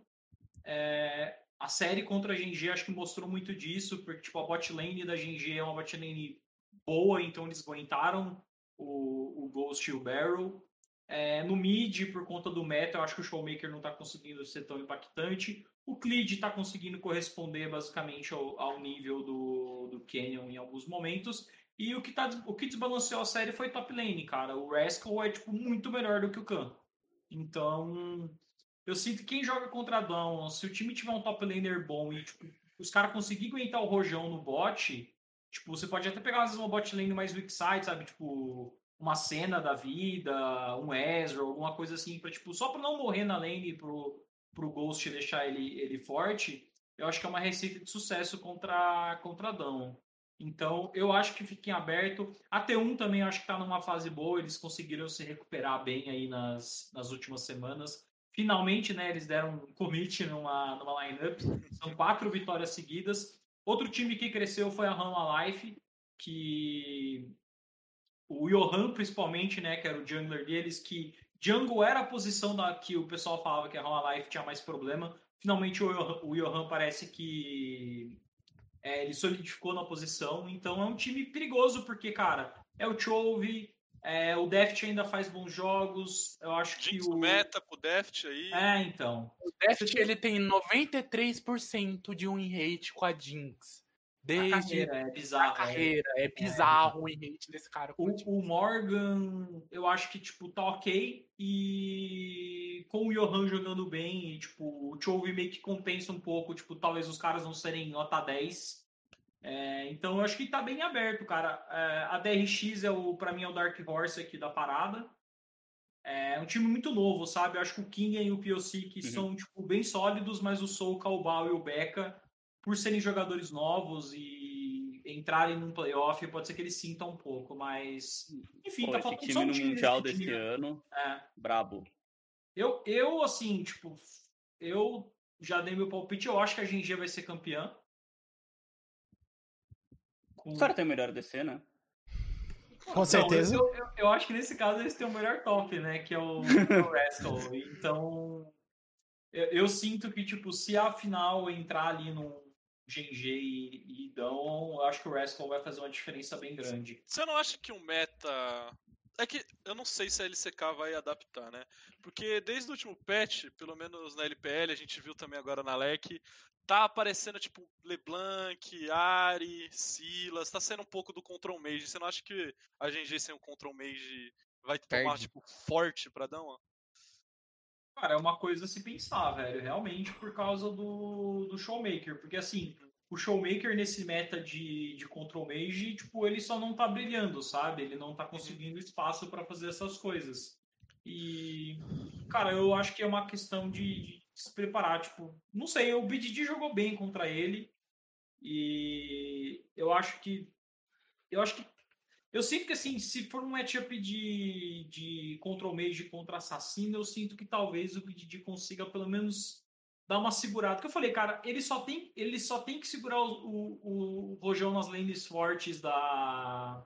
Speaker 4: É, a série contra a GNG acho que mostrou muito disso, porque, tipo, a bot lane da GNG é uma bot lane boa, então eles aguentaram o, o Ghost e o Barrel. É, no mid, por conta do meta, eu acho que o Showmaker não está conseguindo ser tão impactante. O Clid está conseguindo corresponder basicamente ao, ao nível do, do Canyon em alguns momentos. E o que, tá, o que desbalanceou a série foi top lane, cara. O Rascal é tipo, muito melhor do que o Khan. Então, eu sinto que quem joga contra a Dawn, se o time tiver um top laner bom e tipo, os caras conseguirem aguentar o rojão no bot, tipo, você pode até pegar às vezes uma bot lane mais weak side, sabe? Tipo, uma cena da vida, um Ezra, alguma coisa assim, pra, tipo, só pra não morrer na lane pro, pro Ghost deixar ele, ele forte, eu acho que é uma receita de sucesso contra, contra a Dawn. Então, eu acho que fiquem aberto. A T1 também acho que está numa fase boa, eles conseguiram se recuperar bem aí nas, nas últimas semanas. Finalmente, né, eles deram um commit numa, numa lineup. São quatro vitórias seguidas. Outro time que cresceu foi a Rama Life, que o Johan, principalmente, né, que era o jungler deles, que jungle era a posição da que o pessoal falava que a Rama Life tinha mais problema. Finalmente o Johan, o Johan parece que é, ele solidificou na posição, então é um time perigoso, porque, cara, é o Chove, É, o Deft ainda faz bons jogos. Eu acho que
Speaker 3: Jinx
Speaker 4: o.
Speaker 3: do meta pro Deft aí.
Speaker 4: É, então.
Speaker 6: O Deft ele tem 93% de win rate com a Jinx.
Speaker 4: A
Speaker 6: Desde
Speaker 4: carreira é
Speaker 6: a
Speaker 4: bizarro. é.
Speaker 6: carreira. É bizarro o win rate desse cara a Jinx.
Speaker 4: O, o Morgan, eu acho que, tipo, tá ok. E com o Johan jogando bem, e, tipo, o Chove meio que compensa um pouco, tipo, talvez os caras não serem nota 10. É, então eu acho que tá bem aberto, cara. É, a DRX é o, pra mim, é o Dark Horse aqui da parada. É um time muito novo, sabe? Eu acho que o King e o POC que
Speaker 5: Uhum.
Speaker 4: são, tipo, bem sólidos, mas o Soul, o Calbal e o Becca, por serem jogadores novos e entrarem num playoff, pode ser que eles sintam um pouco, mas. Enfim,
Speaker 5: Pô,
Speaker 4: tá
Speaker 5: esse
Speaker 4: faltando só
Speaker 5: time
Speaker 4: um
Speaker 5: no
Speaker 4: time
Speaker 5: Mundial
Speaker 4: desse time.
Speaker 5: ano,
Speaker 4: É.
Speaker 5: brabo.
Speaker 4: Eu, eu, assim, tipo, eu já dei meu palpite, eu acho que a GG vai ser campeã. Com-
Speaker 5: Os caras têm o melhor DC, né?
Speaker 1: Com certeza.
Speaker 4: Não, eu, eu, eu acho que nesse caso eles têm o melhor top, né? Que é o, é o Rascal. Então, eu, eu sinto que, tipo, se a final entrar ali no GG e, e Dão, eu acho que o Rascal vai fazer uma diferença bem grande.
Speaker 3: Você não acha que um meta. É que eu não sei se a LCK vai adaptar, né? Porque desde o último patch, pelo menos na LPL, a gente viu também agora na LEC, tá aparecendo tipo LeBlanc, Ari, Silas, tá sendo um pouco do Control Mage. Você não acha que a GG sem o Control Mage vai tomar,
Speaker 2: Perde.
Speaker 3: tipo, forte pra dar uma?
Speaker 4: Cara, é uma coisa a se pensar, velho. Realmente por causa do, do Showmaker. Porque, assim, o Showmaker nesse meta de, de Control Mage, tipo, ele só não tá brilhando, sabe? Ele não tá conseguindo espaço pra fazer essas coisas. E, cara, eu acho que é uma questão de, de se preparar. Tipo, não sei, o BDD jogou bem contra ele. E eu acho que. Eu acho que. Eu sinto que, assim, se for um matchup de, de Control Mage contra Assassino, eu sinto que talvez o BDD consiga pelo menos dar uma segurada. Porque eu falei, cara, ele só tem, ele só tem que segurar o, o, o Rojão nas lanes fortes da,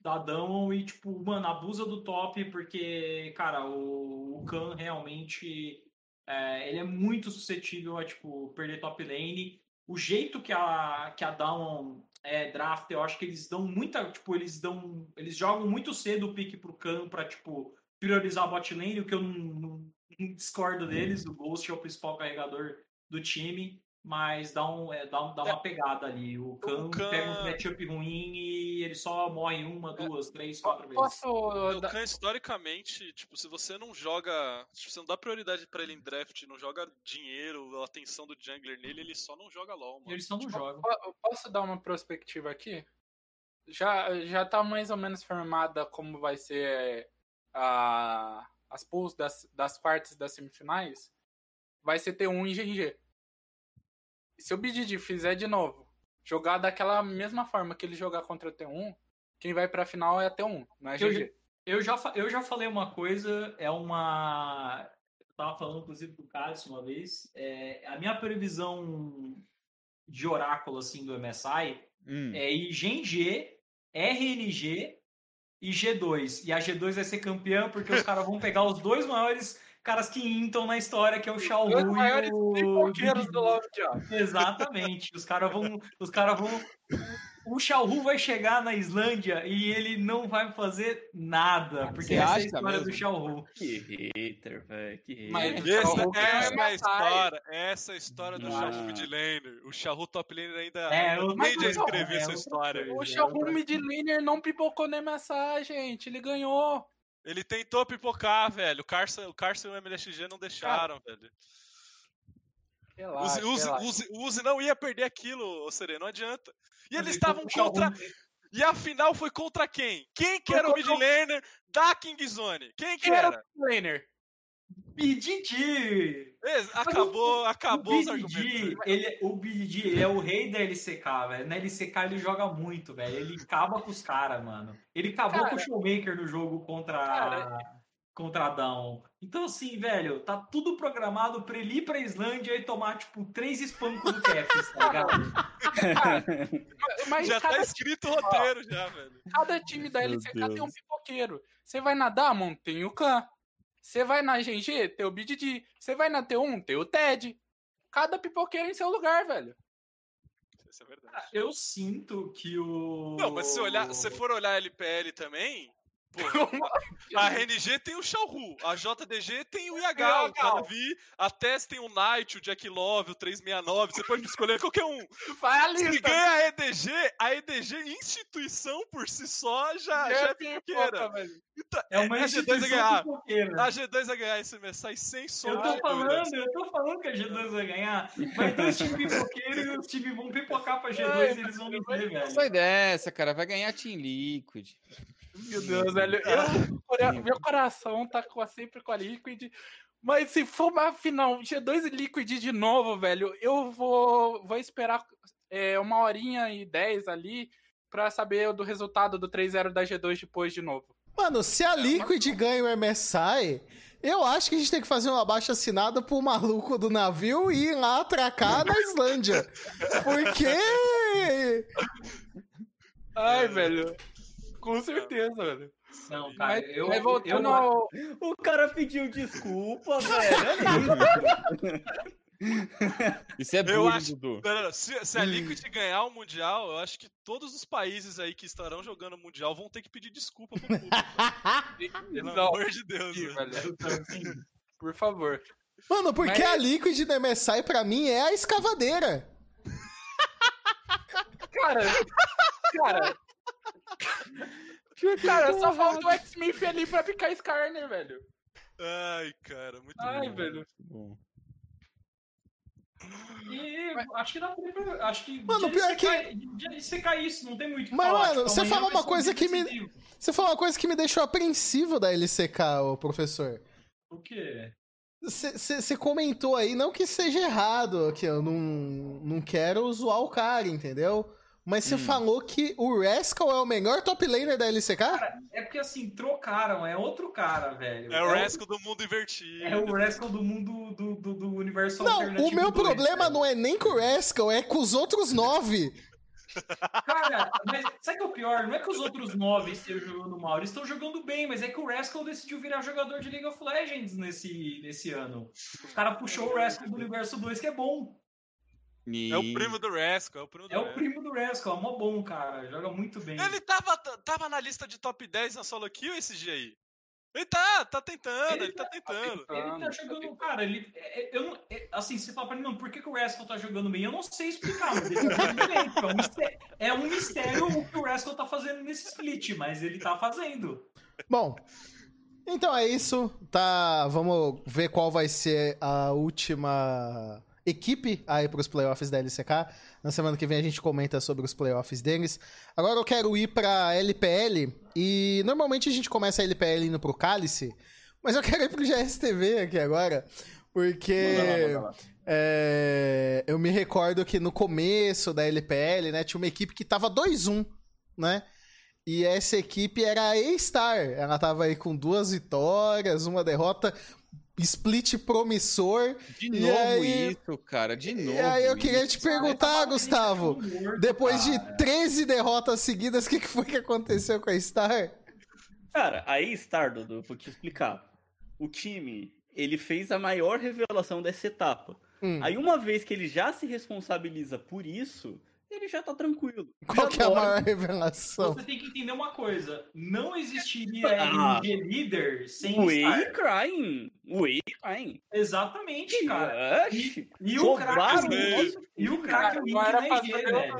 Speaker 4: da Damon e, tipo, mano, abusa do top, porque, cara, o, o Khan realmente é, ele é muito suscetível a, tipo, perder top lane. O jeito que a, que a Damon é, draft, eu acho que eles dão muita, tipo, eles dão, eles jogam muito cedo o pique pro Khan pra, tipo, priorizar a bot lane, o que eu não, não- não discordo deles, o Ghost é o principal carregador do time, mas dá, um, é, dá, um- dá uma pegada ali. O Khan,
Speaker 3: Khan-
Speaker 4: pega uns matchup ruim e ele só morre uma, duas, três, quatro vezes.
Speaker 6: Posso.
Speaker 3: O Khan, historicamente, tipo, se você não joga. Se você não dá prioridade pra ele em draft, não joga dinheiro, a atenção do jungler nele, ele só não joga LOL, mano.
Speaker 4: Eles só não jogam.
Speaker 6: Po- Posso dar uma perspectiva aqui? Já, já tá mais ou menos formada como vai ser a, as pools das, das quartas das semifinais. Vai ser T1 e GG. E se o BDD fizer de novo, jogar daquela mesma forma que ele jogar contra a T1, quem vai pra final é a T1, não é
Speaker 4: Eu
Speaker 6: GG.
Speaker 4: Eu já, eu já falei uma coisa, é uma. Eu tava falando, inclusive, com o Cássio uma vez. É, a minha previsão de oráculo assim, do MSI
Speaker 2: Hum.
Speaker 4: é IGG, RNG e G2. E a G2 vai ser campeã porque os caras vão pegar os dois maiores caras que intam na história, que é o Xiao
Speaker 6: Os
Speaker 4: Hu
Speaker 6: maiores
Speaker 4: e
Speaker 6: pipoqueiros do Love.
Speaker 4: Exatamente. Os caras vão. Os caras vão. O Xiaohu vai chegar na Islândia e ele não vai fazer nada. Porque
Speaker 2: Você
Speaker 4: essa é a história do
Speaker 2: mesmo?
Speaker 4: Xiaohu.
Speaker 5: Que hater, velho. Que hater.
Speaker 6: Mas-
Speaker 3: Essa, é a
Speaker 6: é
Speaker 3: história, essa é a história do
Speaker 5: Ah.
Speaker 3: Mid laner. O Xiaohu top laner ainda
Speaker 4: É,
Speaker 3: ainda
Speaker 4: eu-
Speaker 6: mas não,
Speaker 3: escrever
Speaker 4: é
Speaker 3: essa
Speaker 4: outra
Speaker 3: história.
Speaker 6: O Xiaohu Mid Laner não pipocou na MSI, gente. Ele ganhou.
Speaker 3: Ele tentou pipocar, velho. O Carson, o Carson e o MLXG não deixaram, velho. O
Speaker 6: Relaxa,
Speaker 3: Uzi,
Speaker 6: relaxa.
Speaker 3: Uzi- Uzi não ia perder aquilo, ô Sereno, não adianta. E eles
Speaker 4: ele
Speaker 3: estavam contra. E a final foi contra quem? Quem que
Speaker 6: Foi
Speaker 3: era o mid laner da Kingzone? Quem que
Speaker 6: Quem era
Speaker 3: era?
Speaker 6: o laner?
Speaker 4: BDD!
Speaker 3: Acabou, acabou
Speaker 4: o
Speaker 3: os argumentos.
Speaker 4: BDD, ele, o BDD, ele é o rei da LCK, velho. Na LCK ele joga muito, velho. Ele acaba com os caras, mano. Ele acabou
Speaker 6: Cara.
Speaker 4: com o Showmaker no jogo contra,
Speaker 6: Cara.
Speaker 4: contra a Down. Então, assim, velho, tá tudo programado pra ele ir pra Islândia e tomar, tipo, três espancos do Caps, tá ligado?
Speaker 6: Mas
Speaker 3: Já
Speaker 6: cada,
Speaker 3: tá escrito o roteiro, já, velho.
Speaker 6: cada time da
Speaker 5: Meu
Speaker 6: LCK tem um pipoqueiro. Você vai na Damon, tem o Khan. Você vai na GG, tem o BDD. Você vai na T1, tem o Ted. Cada pipoqueiro em seu lugar, velho.
Speaker 3: Isso é verdade.
Speaker 4: Eu sinto que o.
Speaker 3: Não, mas se olhar, se for olhar LPL também, Pô, a, a RNG tem o Xiaohu, a JDG tem o IH, o. Canavi, a TES tem o Knight, o Jack Love, o 369, você pode escolher qualquer um.
Speaker 6: Vai a
Speaker 3: Se
Speaker 6: lista.
Speaker 3: ganha a EDG, a EDG instituição por si só já, já é
Speaker 6: pipoca,
Speaker 3: pipoqueira.
Speaker 6: velho.
Speaker 3: Então,
Speaker 4: É uma
Speaker 3: a G2 a
Speaker 4: instituição
Speaker 3: ganhar.
Speaker 4: pipoqueira.
Speaker 3: A G2 a ganhar esse mês, sai sem
Speaker 4: Eu
Speaker 3: sombra
Speaker 4: tô
Speaker 3: de dúvidas.
Speaker 4: falando, eu tô falando que a G2 vai ganhar. Vai ter os times pipoqueiros e os times vão pipocar pra G2
Speaker 6: Ai,
Speaker 4: e eles vão me ver,
Speaker 2: Não
Speaker 4: velho.
Speaker 2: sai dessa, cara. Vai ganhar Team Liquid.
Speaker 6: Meu Deus, velho. Eu, cora- meu coração tá sempre com a Liquid. Mas se for uma final G2 e Liquid de novo, velho, eu vou, vou esperar é, uma horinha e dez ali pra saber do resultado do 3-0 da G2 depois de novo.
Speaker 1: Mano, se a Liquid ganha o MSI, eu acho que a gente tem que fazer uma baixa assinada pro maluco do navio e ir lá atracar na Islândia. Porque.
Speaker 6: Ai, velho. Com certeza, velho.
Speaker 4: Não, cara,
Speaker 6: Mas,
Speaker 4: eu,
Speaker 6: mas voltando
Speaker 4: eu,
Speaker 6: ao.
Speaker 5: O cara pediu desculpa, velho.
Speaker 2: Isso é bullying,
Speaker 3: acho-
Speaker 2: Dudu.
Speaker 3: Não, não, não. Se, se a Liquid ganhar o Mundial, eu acho que todos os países aí que estarão jogando o Mundial vão ter que pedir desculpa pro público. Pelo
Speaker 6: Não,
Speaker 3: amor de Deus,
Speaker 6: sim,
Speaker 3: velho.
Speaker 6: velho. Por favor.
Speaker 1: Mano, porque
Speaker 6: Mas-
Speaker 1: a Liquid do MSI pra mim é a escavadeira.
Speaker 6: Cara, cara. Cara, só falta o X-Smith ali pra picar Skarner, velho.
Speaker 3: Ai, cara, muito
Speaker 6: Ai,
Speaker 3: bom.
Speaker 6: velho.
Speaker 2: Bom.
Speaker 4: E acho que dá pra ir pra- Acho que.
Speaker 1: Mano, pior
Speaker 4: de LCK isso, não tem muito o que
Speaker 1: Mas,
Speaker 4: falar.
Speaker 1: mano,
Speaker 4: Tipo,
Speaker 1: você
Speaker 4: vai
Speaker 1: uma
Speaker 4: um
Speaker 1: coisa que me-. Você falou uma coisa que me deixou apreensivo da LCK, ô professor.
Speaker 4: O quê?
Speaker 1: Você comentou aí, não que seja errado, que eu não, não quero zoar o cara, entendeu? Mas você
Speaker 2: Hum.
Speaker 1: falou que o Rascal é o melhor top laner da LCK?
Speaker 4: É porque assim, trocaram, é outro cara, velho.
Speaker 3: É o
Speaker 4: outro-
Speaker 3: Rascal do mundo invertido.
Speaker 4: É o Rascal do mundo do, do, do universo
Speaker 1: Não, o meu problema não é nem com o Rascal, é com os outros nove.
Speaker 4: Cara, mas sabe o que é o pior? Não é que os outros nove estejam jogando mal, eles estão jogando bem, mas é que o Rascal decidiu virar jogador de League of Legends nesse, nesse ano. Os caras puxou o Rascal do universo 2, que é bom.
Speaker 3: É o primo do Rascal, é o primo do
Speaker 4: É o primo do Rascal, é mó bom, cara. Joga muito bem.
Speaker 3: Ele tava, tava na lista de top 10 na solo kill esse dia aí. Ele tá, tá tentando, ele,
Speaker 4: Ele
Speaker 3: tá tentando.
Speaker 4: Ele tá jogando, cara, ele. é- é- Eu não, é- assim, você fala pra mim, não, por que, que o Rascal tá jogando bem? Eu não sei explicar, mas ele tá jogando bem. É um mistério, é um mistério o que o Rascal tá fazendo nesse split, mas ele tá fazendo.
Speaker 1: Bom, então é isso. Tá, vamos ver qual vai ser a última equipe aí para os playoffs da LCK. Na semana que vem a gente comenta sobre os playoffs deles. Agora eu quero ir para LPL e normalmente a gente começa a LPL indo pro Cálice, mas eu quero ir pro GSTV aqui agora, porque
Speaker 5: Manda lá, manda lá.
Speaker 1: é, eu me recordo que no começo da LPL, né, tinha uma equipe que tava 2-1, né? E essa equipe era a A-Star. Ela tava aí com duas vitórias, uma derrota, split promissor.
Speaker 2: De
Speaker 1: E
Speaker 2: novo
Speaker 1: aí-
Speaker 2: isso, cara. De novo.
Speaker 1: E aí eu queria
Speaker 2: isso.
Speaker 1: te perguntar, Gustavo, depois de
Speaker 4: Cara.
Speaker 1: 13 derrotas seguidas, o que, que foi que aconteceu com a Star?
Speaker 5: Cara, aí, Star, Dudu, vou te explicar. O time, ele fez a maior revelação dessa etapa.
Speaker 1: Hum,
Speaker 5: Aí, uma vez que ele já se responsabiliza por isso, ele já tá tranquilo.
Speaker 1: qual
Speaker 5: Já
Speaker 1: que é a maior revelação?
Speaker 4: Você tem que entender uma coisa: não existiria
Speaker 5: Ah.
Speaker 4: RNG líder sem
Speaker 5: Way
Speaker 4: Star.
Speaker 5: crying. Way crying.
Speaker 4: Exatamente, cara.
Speaker 5: Oxi.
Speaker 4: E o
Speaker 5: Roubaram
Speaker 4: craque
Speaker 3: o
Speaker 4: Wink- e o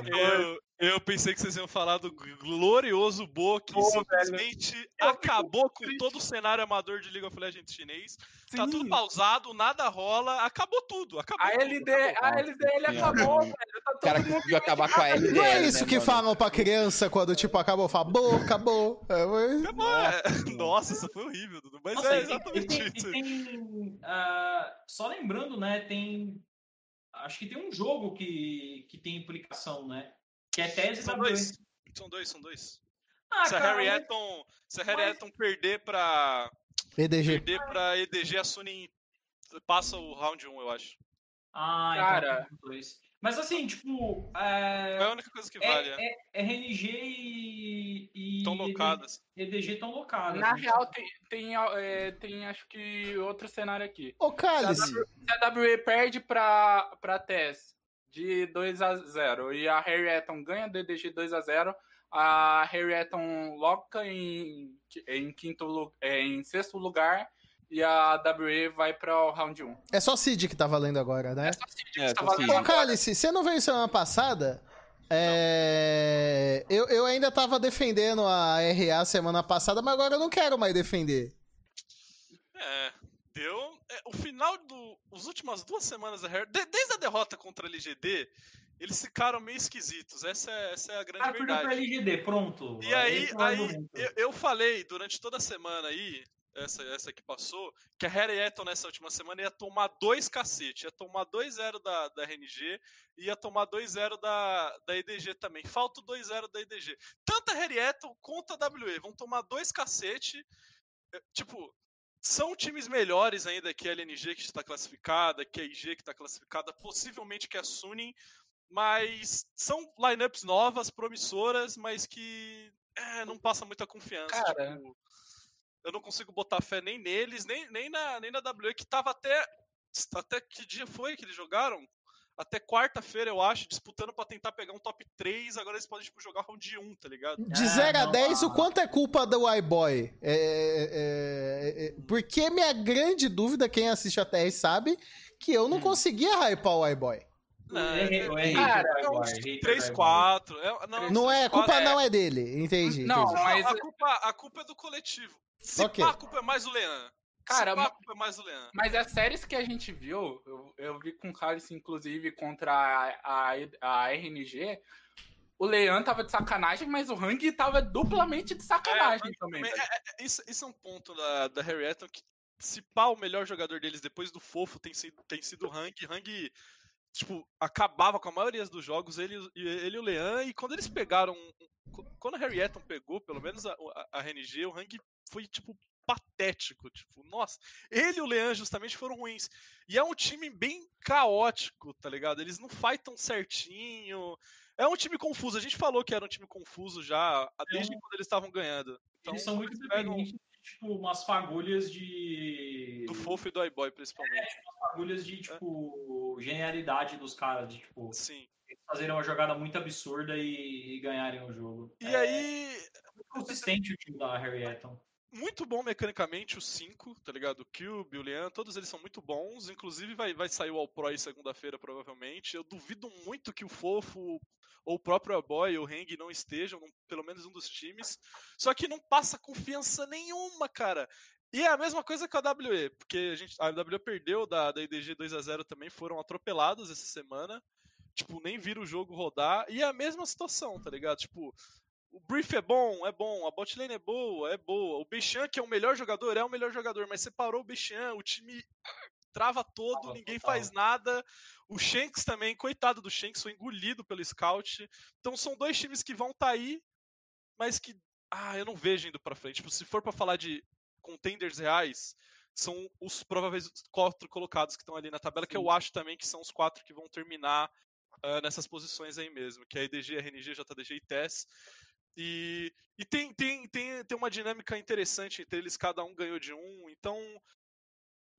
Speaker 4: velho.
Speaker 3: Eu, eu pensei que vocês iam falar do glorioso Bo, que
Speaker 6: Pô,
Speaker 3: simplesmente
Speaker 6: Eu
Speaker 3: acabou com
Speaker 6: triste.
Speaker 3: todo o cenário amador de League of Legends chinês. Tá
Speaker 6: Sim.
Speaker 3: tudo pausado, nada rola, acabou tudo. Acabou
Speaker 6: A
Speaker 3: tudo,
Speaker 6: LD,
Speaker 3: acabou.
Speaker 6: a LDL acabou, velho. Tá
Speaker 2: O cara
Speaker 6: todo mundo
Speaker 2: conseguiu acabar com a LDL.
Speaker 1: Não é isso
Speaker 2: né,
Speaker 1: que
Speaker 2: mano?
Speaker 1: falam pra criança quando, tipo, acabou, fala, acabou, acabou. É, mas-
Speaker 3: Acabou, é. Nossa, isso foi horrível, Dudu. Mas
Speaker 4: Nossa,
Speaker 3: é
Speaker 4: e
Speaker 3: exatamente
Speaker 4: e tem,
Speaker 3: isso.
Speaker 4: e tem, ah, só lembrando, né, tem acho que tem um jogo que, que tem implicação, né? Que é tese
Speaker 3: São
Speaker 4: da
Speaker 3: dois. São dois, são dois.
Speaker 4: Ah,
Speaker 3: se a
Speaker 4: cara,
Speaker 3: Harry
Speaker 4: mas-
Speaker 3: Eton, se a Harry
Speaker 4: mas-
Speaker 3: Eton perder pra,
Speaker 1: EDG.
Speaker 3: perder pra EDG, a Sunin passa o round 1, eu acho.
Speaker 4: Ah,
Speaker 6: Cara.
Speaker 4: então, dois. Mas assim, tipo,
Speaker 3: É
Speaker 4: é,
Speaker 3: a única coisa que vale, é.
Speaker 4: é, é RNG e, e
Speaker 3: Estão locadas.
Speaker 4: EDG estão locadas.
Speaker 6: Na
Speaker 4: né?
Speaker 6: real, tem, tem, é, tem acho que outro cenário aqui.
Speaker 1: Ô, Cálice,
Speaker 6: Se a WE perde pra, pra TES de 2 a 0 e a Harry Eton ganha do EDG 2 a 0 a Harrietton loca em, em, quinto, é, em sexto lugar e a WE vai para o round 1.
Speaker 1: É só Cid que tá valendo agora, né?
Speaker 6: É só Cid que
Speaker 7: É,
Speaker 6: tá
Speaker 7: só
Speaker 6: valendo
Speaker 7: Cid.
Speaker 1: Ô,
Speaker 6: agora.
Speaker 1: Cálice, você não veio semana passada? É... Eu, eu ainda tava defendendo a RA semana passada, mas agora eu não quero mais defender.
Speaker 3: É, deu. É, o final do. As últimas duas semanas da Harry. de- desde a derrota contra a LGD, eles ficaram meio esquisitos. Essa é, essa é a grande
Speaker 4: Ah, perdeu pra
Speaker 3: verdade.
Speaker 4: LGD, pronto.
Speaker 3: E aí,
Speaker 4: é
Speaker 3: aí
Speaker 4: argumento.
Speaker 3: eu, eu falei durante toda a semana aí, essa, essa que passou, que a Harry Eton nessa última semana ia tomar dois cacete. Ia tomar 2-0 da, da RNG e ia tomar 2-0 da, da EDG também. Falta o 2-0 da EDG. Tanto a Harry Eton quanto a WE vão tomar dois cacete. É, Tipo, são times melhores ainda que a LNG que está classificada, que a IG que está classificada, possivelmente que a Suning, mas são lineups novas, promissoras, mas que é, não passa muita confiança.
Speaker 6: Cara.
Speaker 3: tipo, eu não consigo botar fé nem neles, nem, nem, na, nem na WE, que tava até. Até que dia foi que eles jogaram? Até quarta-feira, eu acho, disputando pra tentar pegar um top 3. Agora eles podem tipo, jogar round 1, tá ligado?
Speaker 1: De
Speaker 4: É,
Speaker 1: 0 a
Speaker 4: não,
Speaker 1: 10,
Speaker 4: a-
Speaker 1: o quanto é culpa do iBoy? É, é, é, porque minha grande dúvida, quem assiste a TR sabe, que eu não
Speaker 4: Hum.
Speaker 1: conseguia hypar o iBoy.
Speaker 3: Não,
Speaker 4: O o R-
Speaker 6: Cara,
Speaker 3: é uns
Speaker 4: hater
Speaker 3: 3,
Speaker 4: vai
Speaker 3: 4. É, não,
Speaker 1: Não é, a culpa
Speaker 3: é-
Speaker 1: não é dele, entendi.
Speaker 6: Não,
Speaker 1: entendi.
Speaker 6: mas-.
Speaker 3: A, culpa, a culpa é do coletivo. Se
Speaker 1: Ok.
Speaker 3: pá, a culpa é mais do Lean.
Speaker 6: Cara,
Speaker 3: Se pá,
Speaker 6: ma-
Speaker 3: a culpa é mais do Lean.
Speaker 6: Mas as séries que a gente viu, eu, eu vi com o Cálice, inclusive, contra a, a, a RNG, o Leão tava de sacanagem, mas o Hang tava duplamente de sacanagem também.
Speaker 3: Mas
Speaker 6: velho.
Speaker 3: é- é- isso, isso é um ponto da, da Harry Eton que se pá, o melhor jogador deles depois do Fofo tem sido, tem sido o Hang. Hang, tipo, acabava com a maioria dos jogos, ele, e- ele e o Lean, e quando eles pegaram. Quando a Harry Eton pegou, pelo menos a, a, a RNG, o Hang foi, tipo, patético. Tipo, nossa, ele e o Lean justamente foram ruins. E é um time bem caótico, tá ligado? Eles não fightam certinho. É um time confuso. A gente falou que era um time confuso já desde
Speaker 4: um-
Speaker 3: quando eles estavam ganhando. Então,
Speaker 4: Eles são muito
Speaker 3: eles pegam
Speaker 4: dependentes de, tipo, umas fagulhas de...
Speaker 3: do Fofo e do iBoy, principalmente.
Speaker 4: Fagulhas de, tipo, genialidade dos caras, de, tipo,
Speaker 3: Sim.
Speaker 4: fazerem uma jogada muito absurda e, e ganharem o jogo.
Speaker 3: E
Speaker 4: É
Speaker 3: aí,
Speaker 4: consistente o time da Harry Eton.
Speaker 3: Muito bom mecanicamente o 5, tá ligado? O Cube, o Leon, todos eles são muito bons. Inclusive vai, vai sair o All Pro segunda-feira, provavelmente. Eu duvido muito que o Fofo ou o próprio Boy ou o Hang não estejam, pelo menos um dos times. Só que não passa confiança nenhuma, cara. E é a mesma coisa com a WE, porque a, gente, a WE perdeu da, da IDG 2 a 0 também, foram atropelados essa semana. Tipo, nem viram o jogo rodar. E é a mesma situação, tá ligado? Tipo, o brief é bom, é bom. A botlane é boa, é boa. O Bechan, que é o melhor jogador, é o melhor jogador. Mas separou o Bechan, o time trava todo,
Speaker 4: Trava
Speaker 3: ninguém
Speaker 4: total.
Speaker 3: faz nada. O Shanks também, coitado do Shanks, foi engolido pelo Scout. Então são dois times que vão estar aí, mas que, ah, eu não vejo indo pra frente. Tipo, se for pra falar de contenders reais, são os prováveis quatro colocados que estão ali na tabela, que eu acho também que são os quatro que vão terminar ah, nessas posições aí mesmo, que é a IDG, RNG, JDG e TES. E, e tem, tem, tem, tem uma dinâmica interessante entre eles, cada um ganhou de um, então.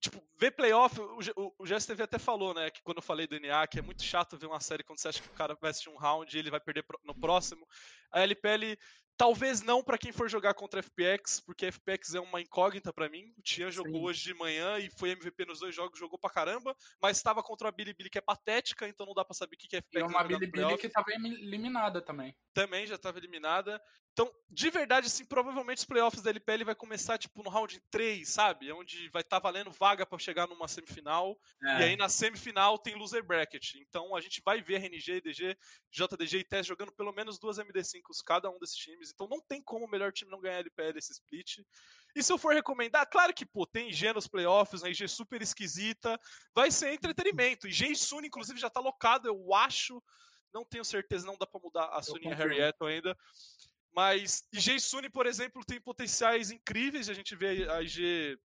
Speaker 3: Tipo, ver playoff, o, o, o até falou, né, que quando eu falei do NA, que é muito chato ver uma série quando você acha que o cara vai assistir um round e ele vai perder no próximo. A LPL, talvez não pra quem for jogar contra a FPX, porque a FPX é uma incógnita pra mim. O Tian jogou
Speaker 6: Sim.
Speaker 3: hoje de manhã e foi MVP nos dois jogos, jogou pra caramba, mas estava contra a Bilibili que é patética, então não dá pra saber o que a FPX
Speaker 6: E
Speaker 3: vai
Speaker 6: uma Bilibili que tava eliminada também.
Speaker 3: também já estava eliminada. Então, de verdade, assim, provavelmente os playoffs da LPL vai começar, tipo, no round 3, sabe? Onde vai estar valendo vaga para chegar numa semifinal.
Speaker 4: É.
Speaker 3: E aí, na semifinal, tem loser bracket. Então, a gente vai ver RNG, IDG, JDG e TES jogando pelo menos duas MD5s cada um desses times. Então, não tem como o melhor time não ganhar LPL esse split. E se eu for recomendar, claro que, pô, tem IG nos playoffs, a IG super esquisita. Vai ser entretenimento. IG e Sun, inclusive, já tá locado, eu acho. Não tenho certeza, não dá pra mudar a Sun e a Eton ainda. Mas IG e Suni, por exemplo, tem potenciais incríveis. A gente vê a IG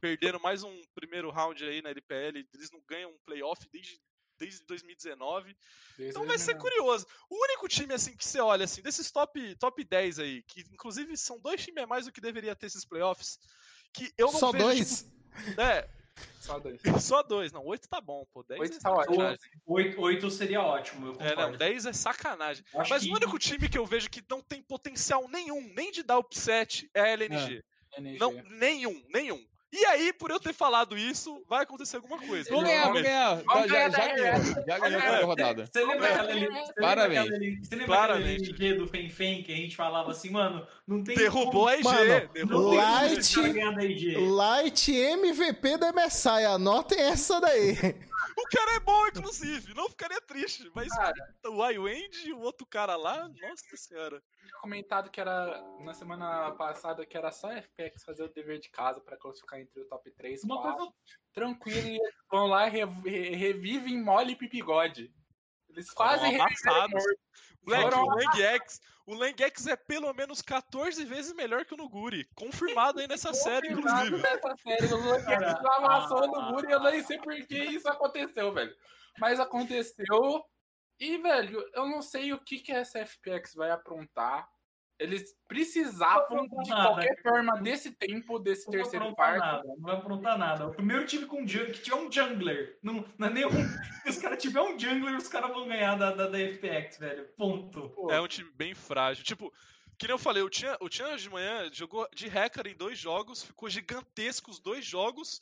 Speaker 3: perdendo mais um primeiro round aí na LPL. Eles não ganham um playoff desde, desde 2019. Então vai ser curioso. O único time assim que você olha assim, desses top, top 10 aí, que inclusive são dois times a mais do que deveria ter esses playoffs, que eu não
Speaker 1: Só
Speaker 3: vejo,
Speaker 1: dois?
Speaker 3: tipo, é,
Speaker 6: Só dois.
Speaker 3: Só dois, não. Oito tá bom, pô. Dez
Speaker 6: Oito
Speaker 3: é
Speaker 6: tá ótimo.
Speaker 4: Oito, oito seria ótimo, eu
Speaker 3: É, não,
Speaker 4: concordo.
Speaker 3: 10 é sacanagem.
Speaker 4: Acho
Speaker 3: Mas
Speaker 4: que-
Speaker 3: o único time que eu vejo que não tem potencial nenhum, nem de dar upset, é a LNG.
Speaker 6: NG.
Speaker 3: Não, nenhum, nenhum. E aí, por eu ter falado isso, vai acontecer alguma coisa.
Speaker 2: Vou
Speaker 6: Ele
Speaker 2: ganhar,
Speaker 6: não-
Speaker 2: vou ganhar.
Speaker 6: Vamos
Speaker 2: Já,
Speaker 6: ganhar
Speaker 2: já,
Speaker 6: da
Speaker 2: já ganhou. Já ganhou a primeira rodada.
Speaker 4: Você lembra
Speaker 6: Parabéns.
Speaker 4: aquela, você lembra
Speaker 2: Parabéns.
Speaker 4: aquela, você lembra aquela. LNG do Fenfen que a gente falava assim, mano, não tem
Speaker 3: Derrubou a IG.
Speaker 1: Mano,
Speaker 3: IG.
Speaker 4: IG.
Speaker 1: Light MVP da MSI, anotem essa daí.
Speaker 3: O cara é bom, inclusive. Não ficaria triste. Mas
Speaker 6: Cara.
Speaker 3: o iWend e o outro cara lá, nossa senhora.
Speaker 6: tinha comentado que era na semana passada que era só FPX fazer o dever de casa pra classificar entre o top 3,
Speaker 4: Uma
Speaker 6: 4.
Speaker 4: coisa
Speaker 6: Tranquilo, e eles vão lá e re- re- revivem mole e pipigode. Eles quase reviveram
Speaker 3: amassados.
Speaker 6: morto.
Speaker 3: Moleque,
Speaker 6: Foram
Speaker 3: o o Langx é pelo menos 14 vezes melhor que o Nuguri. Confirmado aí nessa série,
Speaker 6: Confirmado
Speaker 3: inclusive.
Speaker 6: nessa série. O Luguex
Speaker 4: Cara,
Speaker 6: amassou
Speaker 4: ah.
Speaker 6: no muro e eu nem sei por que isso aconteceu, velho. Mas aconteceu. E, velho, eu não sei o que, que essa FPX vai aprontar. Eles precisavam, de qualquer
Speaker 4: nada.
Speaker 6: forma, desse tempo, desse
Speaker 4: Não vai
Speaker 6: terceiro
Speaker 4: aprontar
Speaker 6: quarto.
Speaker 4: nada, não vai aprontar nada. O primeiro time com jung, que tiver um jungler, não, não é nenhum. Se os caras tiver um jungler, os caras vão ganhar da, da, da FPX, velho. Ponto.
Speaker 6: Pô,
Speaker 3: É um time bem frágil. Tipo, que nem eu falei, o Tian, o Tian de manhã jogou de hacker em dois jogos, ficou gigantesco os dois jogos,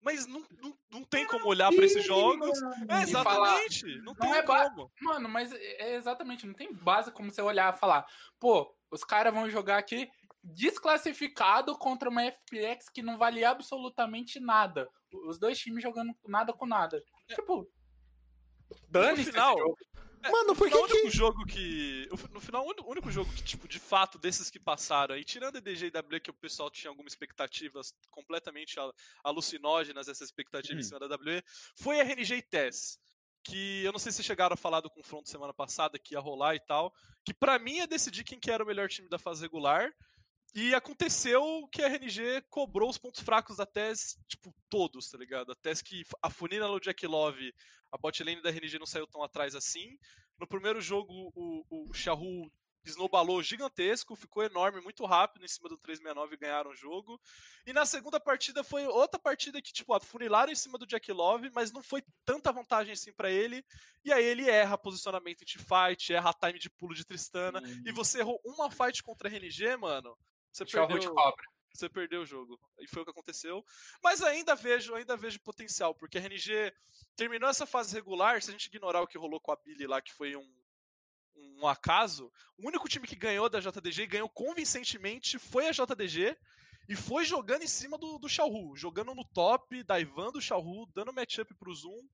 Speaker 3: mas não, não, não tem como olhar pra esses jogos. É,
Speaker 6: E falar,
Speaker 3: exatamente. Não tem
Speaker 6: não é
Speaker 3: como.
Speaker 6: Mano, mas é exatamente, não tem base como você olhar e falar, pô, os caras vão jogar aqui desclassificado contra uma FPX que não vale absolutamente nada. Os dois times jogando nada com nada. Tipo, dane-se esse
Speaker 3: final,
Speaker 6: jogo.
Speaker 1: Mano, por
Speaker 3: No
Speaker 1: que
Speaker 3: único
Speaker 1: que...
Speaker 3: jogo que. No final, o único- jogo que, tipo, de fato, desses que passaram, e tirando EDG e W, que o pessoal tinha algumas expectativas completamente al- alucinógenas, essa expectativa em
Speaker 2: Hum.
Speaker 3: cima da W, foi a RNG e TES. Que eu não sei se chegaram a falar do confronto semana passada, que ia rolar e tal. Que pra mim é decidir quem que era o melhor time da fase regular. E aconteceu que a RNG cobrou os pontos fracos da TES, tipo, todos, tá ligado? A TES que a funila no Jack Love, a bot lane da RNG não saiu tão atrás assim. No primeiro jogo, o, o Shahu snowballou gigantesco, ficou enorme, muito rápido em cima do 369 e ganharam o jogo. E na segunda partida foi outra partida que, tipo, afunilaram em cima do Jack Love, mas não foi tanta vantagem assim pra ele. E aí ele erra posicionamento em teamfight, erra time de pulo de Tristana. E você errou uma fight contra a RNG, mano. Você perdeu,
Speaker 6: te cobra.
Speaker 3: você perdeu o jogo. E foi o que aconteceu. Mas ainda vejo, ainda vejo potencial, porque a RNG terminou essa fase regular, se a gente ignorar o que rolou com a Billy lá, que foi um, um acaso, o único time que ganhou da JDG e ganhou convincentemente foi a JDG. E foi jogando em cima do, do Xiaohu, jogando no top, daivando o Xiaohu, dando matchup pro Zoom.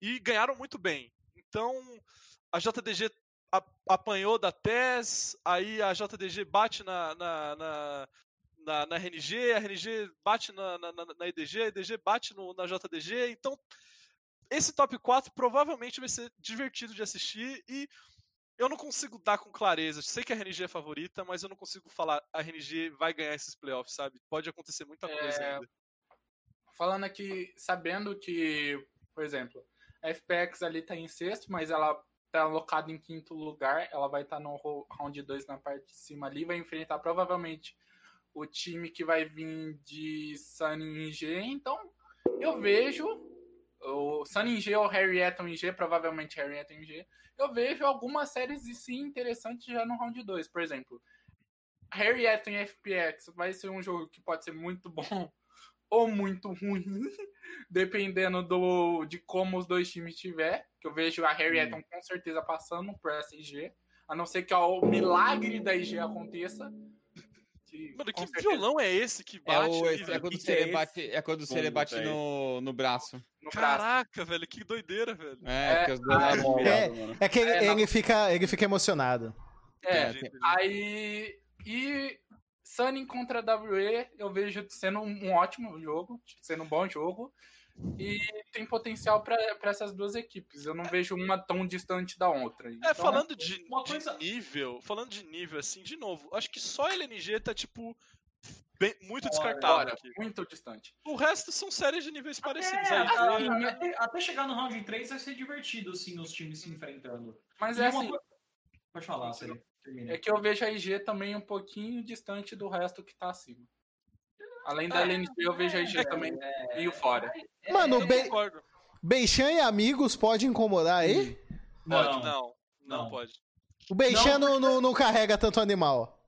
Speaker 3: E ganharam muito bem. Então, a JDG apanhou da TES, aí a JDG bate na, na, na, na, na RNG, a RNG bate na, na- na EDG, a EDG bate no, na JDG. Então, esse top 4 provavelmente vai ser divertido de assistir e eu não consigo dar com clareza. Sei que a RNG é favorita, mas eu não consigo falar a RNG vai ganhar esses playoffs, sabe? Pode acontecer muita coisa
Speaker 6: É,
Speaker 3: ainda.
Speaker 6: Falando aqui, sabendo que, por exemplo, a FPX ali tá em sexto, mas ela tá alocada em quinto lugar, ela vai estar no ro- round 2 na parte de cima ali, vai enfrentar provavelmente o time que vai vir de Sunny G, então eu vejo o Sunny G ou Harry Eton G, provavelmente Harry Eton G, eu vejo algumas séries sim interessantes já no round 2, por exemplo, Harry Eton FPX vai ser um jogo que pode ser muito bom ou muito ruim, dependendo do, de como os dois times estiver. Que eu vejo a Harry Eton com certeza passando por essa IG, a não ser que o milagre da IG aconteça. Que
Speaker 3: Mano, que
Speaker 6: certeza
Speaker 3: violão é esse que
Speaker 2: É,
Speaker 3: bate?
Speaker 2: o,
Speaker 3: ali,
Speaker 2: esse- é
Speaker 3: velho?
Speaker 2: quando o
Speaker 5: é
Speaker 2: Cere
Speaker 5: esse
Speaker 2: bate, é quando o bate no, no braço.
Speaker 6: no braço.
Speaker 3: Caraca, velho, que doideira, velho.
Speaker 2: É,
Speaker 6: É, ah,
Speaker 1: É,
Speaker 5: mano.
Speaker 1: é que ele,
Speaker 6: É, não.
Speaker 1: ele fica, ele fica emocionado.
Speaker 6: É,
Speaker 3: entendi.
Speaker 6: aí. E Sunny contra WE eu vejo sendo um ótimo jogo, sendo um bom jogo. E tem potencial para essas duas equipes. Eu não vejo uma tão distante da outra.
Speaker 3: É,
Speaker 6: Então,
Speaker 3: falando de,
Speaker 4: uma
Speaker 3: de
Speaker 4: coisa-
Speaker 3: nível, falando de nível, assim, de novo, acho que só a LNG tá, tipo, bem- muito descartável
Speaker 6: muito distante.
Speaker 3: O resto são séries de níveis parecidos.
Speaker 4: É,
Speaker 3: aí.
Speaker 4: até, até- até chegar no round 3 vai ser divertido, assim, os times se enfrentando.
Speaker 6: Mas
Speaker 4: E
Speaker 6: é assim,
Speaker 4: coisa- Pode falar,
Speaker 6: é que eu vejo a IG também um pouquinho distante do resto que tá acima. Além da LNG, eu vejo a IG também meio fora.
Speaker 1: Mano,
Speaker 3: Eu
Speaker 1: o Be
Speaker 3: concordo.
Speaker 1: Beichan e amigos pode incomodar aí?
Speaker 3: Pode,
Speaker 4: Não.
Speaker 3: não. Não, pode.
Speaker 1: O Beichan
Speaker 4: Não,
Speaker 1: não, não, carrega tanto animal.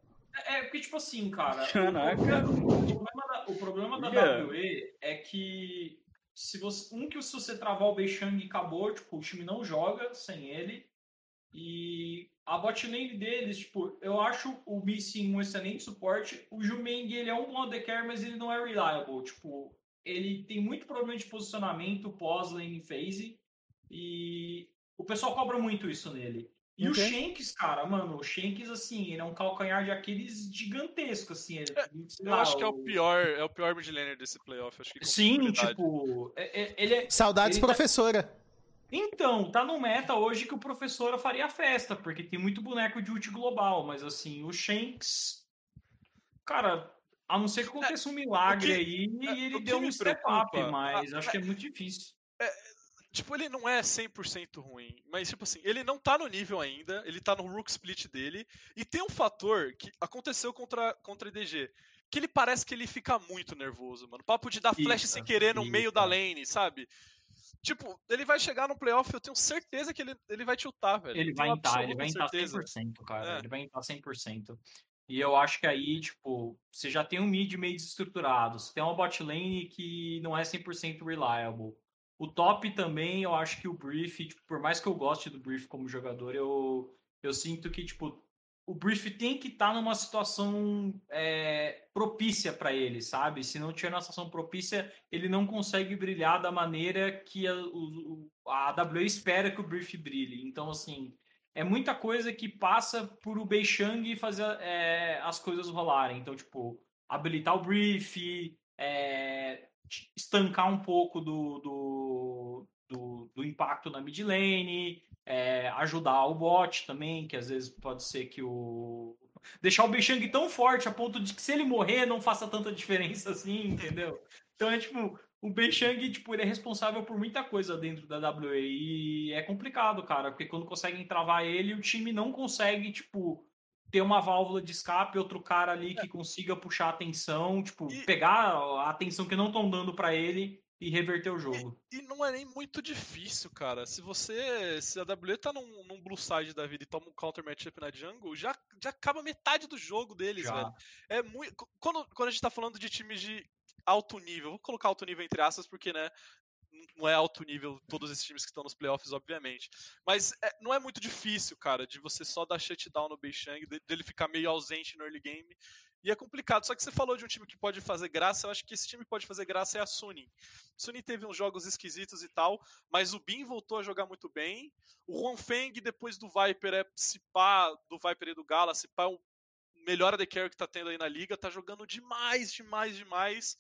Speaker 4: É, porque, tipo assim, cara.
Speaker 5: Caraca.
Speaker 4: O problema da, o problema da
Speaker 5: Yeah.
Speaker 4: WE é que se você, um que se você travar o Beixang acabou, tipo, o time não joga sem ele. E a bot lane deles, tipo, eu acho o Missing um excelente suporte. O Jumeng, ele é um bom AD carry, mas ele não é reliable. Tipo, ele tem muito problema de posicionamento pós-lane phase. E o pessoal cobra muito isso nele. E
Speaker 1: Ok.
Speaker 4: o Shanks, cara, mano, o Shanks, assim, ele é um calcanhar de Aqueles gigantesco, assim. Ele, sei
Speaker 3: Eu acho que é o pior, é o pior mid laner desse playoff. Acho que
Speaker 4: Sim, tipo, é- é- ele é...
Speaker 1: Saudades,
Speaker 4: Ele tá-
Speaker 1: professora.
Speaker 4: Então, tá no meta hoje que o professor faria festa, porque tem muito boneco de ult global, mas assim, o Shanks. Cara, a não ser que aconteça um milagre
Speaker 3: o que-
Speaker 4: aí
Speaker 3: é,
Speaker 4: e ele
Speaker 3: o que
Speaker 4: deu um step up, mas acho que é muito difícil.
Speaker 3: Tipo, ele não é 100% ruim, mas, tipo assim, ele não tá no nível ainda, ele tá no Rook Split dele, e tem um fator que aconteceu contra, contra EDG, que ele parece que ele fica muito nervoso, mano. Papo de dar flash
Speaker 4: Fica,
Speaker 3: sem querer no meio da lane, sabe? Tipo, ele vai chegar no playoff, eu tenho certeza que ele, ele vai tiltar, velho.
Speaker 4: Ele vai entrar, ele vai entrar
Speaker 3: certeza.
Speaker 4: 100%, cara.
Speaker 3: É.
Speaker 4: Ele vai entrar 100%. E eu acho que aí, tipo, você já tem um mid meio desestruturado, você tem uma bot lane que não é 100% reliable. O top também, eu acho que o Brief, tipo, por mais que eu goste do Brief como jogador, eu, eu sinto que, tipo, o Brief tem que estar numa situação é, propícia para ele, sabe? Se não tiver uma situação propícia, ele não consegue brilhar da maneira que a, o, a AWE espera que o Brief brilhe. Então, assim, é muita coisa que passa por o Beishang fazer é, as coisas rolarem. Então, tipo, habilitar o Brief, é, estancar um pouco do, do, do, do impacto na mid lane, é, ajudar o bot também, que às vezes pode ser que o. Deixar o Beishang tão forte a ponto de que se ele morrer não faça tanta diferença assim, entendeu? Então é tipo, o Beishang, tipo, ele é responsável por muita coisa dentro da WE e é complicado, cara, porque quando conseguem travar ele, o time não consegue, tipo, ter uma válvula de escape, outro cara ali que consiga puxar a atenção, tipo,
Speaker 3: E-
Speaker 4: pegar a atenção que não estão dando pra ele e reverter o jogo.
Speaker 3: E não é nem muito difícil, cara. Se você. Se a WE tá num, num blue side da vida e toma um counter matchup na jungle, já, já acaba metade do jogo deles,
Speaker 4: Já.
Speaker 3: velho. É muito. Quando, quando a gente tá falando de times de alto nível, vou colocar alto nível entre aspas, porque, né? Não é alto nível todos esses times que estão nos playoffs, obviamente. Mas é- não é muito difícil, cara, de você só dar shutdown no Beishang, de- dele ficar meio ausente no early game. E é complicado. Só que você falou de um time que pode fazer graça, eu acho que esse time que pode fazer graça é a Sunin. Sunin teve uns jogos esquisitos e tal, mas o Bin voltou a jogar muito bem. O Juan Feng, depois do Viper, é se pá, do Viper e do Gala, se pá, é o melhor AD Carry que tá tendo aí na liga, tá jogando demais, demais, demais.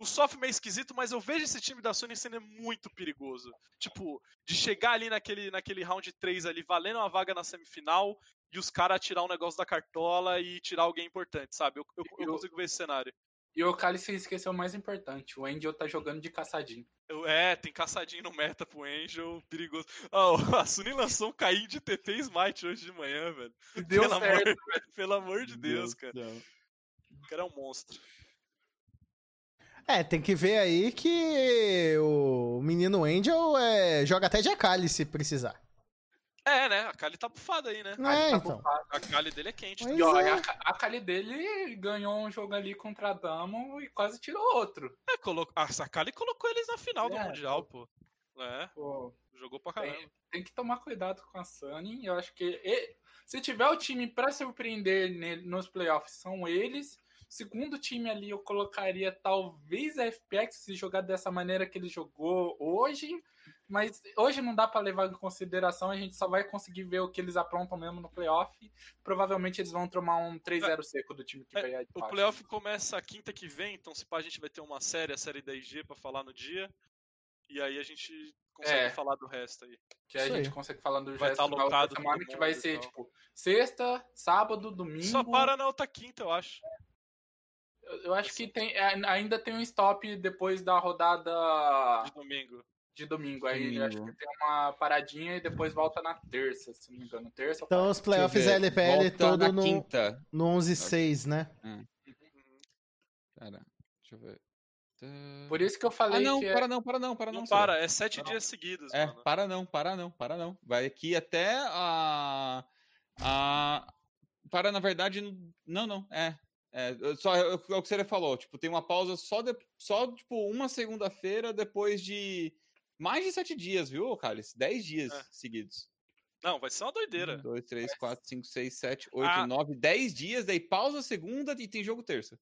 Speaker 3: O Soft meio esquisito, mas eu vejo esse time da Sony sendo muito perigoso. Tipo, de chegar ali naquele, naquele round 3 ali, valendo uma vaga na semifinal, e os caras tirar um negócio da cartola e tirar alguém importante, sabe? Eu, eu, eu
Speaker 6: Eu-
Speaker 3: consigo ver esse cenário.
Speaker 6: E o Cálice esqueceu o mais importante. O Angel tá jogando de caçadinho.
Speaker 3: Eu- é, tem caçadinho no meta pro Angel, perigoso. Ah, o- a Suni lançou um Caim de TT Smite hoje de manhã, velho.
Speaker 6: Deu
Speaker 3: Pelo
Speaker 6: certo.
Speaker 3: amor, pelo amor de Deus, cara.
Speaker 5: do céu.
Speaker 3: O cara é um monstro.
Speaker 1: É, tem que ver aí que o menino Angel é, joga até de Akali se precisar.
Speaker 3: É, né? A Kali tá bufada aí, né?
Speaker 1: É,
Speaker 6: tá
Speaker 1: então.
Speaker 6: bufado.
Speaker 3: A Kali dele é quente.
Speaker 1: Mas
Speaker 6: E ó,
Speaker 1: é.
Speaker 6: a, a Kali dele ganhou um jogo ali contra a Damo e quase tirou outro.
Speaker 3: É, colocou, a Sakali colocou eles na final do
Speaker 6: É,
Speaker 3: Mundial, pô. É,
Speaker 6: Pô,
Speaker 3: jogou pra caramba.
Speaker 6: tem, tem que tomar cuidado com a Sunny. Eu acho que e- se tiver o time pra surpreender nele- nos playoffs, são eles. Segundo time ali, eu colocaria talvez a FPX se jogar dessa maneira que ele jogou hoje. Mas hoje não dá pra levar em consideração, a gente só vai conseguir ver o que eles aprontam mesmo no playoff. Provavelmente eles vão tomar um 3-0 seco do time que
Speaker 3: É,
Speaker 6: vai
Speaker 3: O playoff começa a quinta que vem, então se pá, a gente vai ter uma série, a série da IG pra falar no dia. E aí a gente consegue
Speaker 6: É.
Speaker 3: falar do resto aí.
Speaker 6: Que a
Speaker 1: Isso
Speaker 6: gente
Speaker 1: aí.
Speaker 6: consegue falar do
Speaker 3: Vai
Speaker 6: gesto
Speaker 3: tá
Speaker 6: da semana, que vai ser, tipo, sexta, sábado, domingo.
Speaker 3: Só para na outra quinta, eu acho.
Speaker 6: Eu acho que tem, é, ainda tem um stop depois da rodada
Speaker 3: De domingo.
Speaker 6: de domingo. Aí eu acho
Speaker 2: Domingo.
Speaker 6: que tem uma paradinha e depois volta na terça, se não me engano. Terça ou
Speaker 1: Então os playoffs. LPL todo
Speaker 2: na
Speaker 1: no,
Speaker 2: quinta.
Speaker 1: no 11-6, né?
Speaker 3: Uhum.
Speaker 2: Cara, Deixa eu ver.
Speaker 6: Por isso que eu
Speaker 2: Ah,
Speaker 6: falei
Speaker 2: não,
Speaker 6: que é-
Speaker 2: para não, para não, para não.
Speaker 3: Não para, é sete dias seguidos,
Speaker 2: É,
Speaker 3: mano.
Speaker 2: para não, para não, para não. Vai aqui até a. a para, na verdade, não, não, é. É, só é o que o que você falou, tipo, tem uma pausa só, de, só tipo, uma segunda-feira depois de mais de sete dias, viu, Carlos? Dez dias
Speaker 3: É.
Speaker 2: seguidos.
Speaker 3: Não, vai ser uma doideira.
Speaker 2: Um, dois, três, quatro, cinco, seis, sete, oito,
Speaker 3: Ah.
Speaker 2: nove, dez dias, daí pausa segunda e tem jogo terça.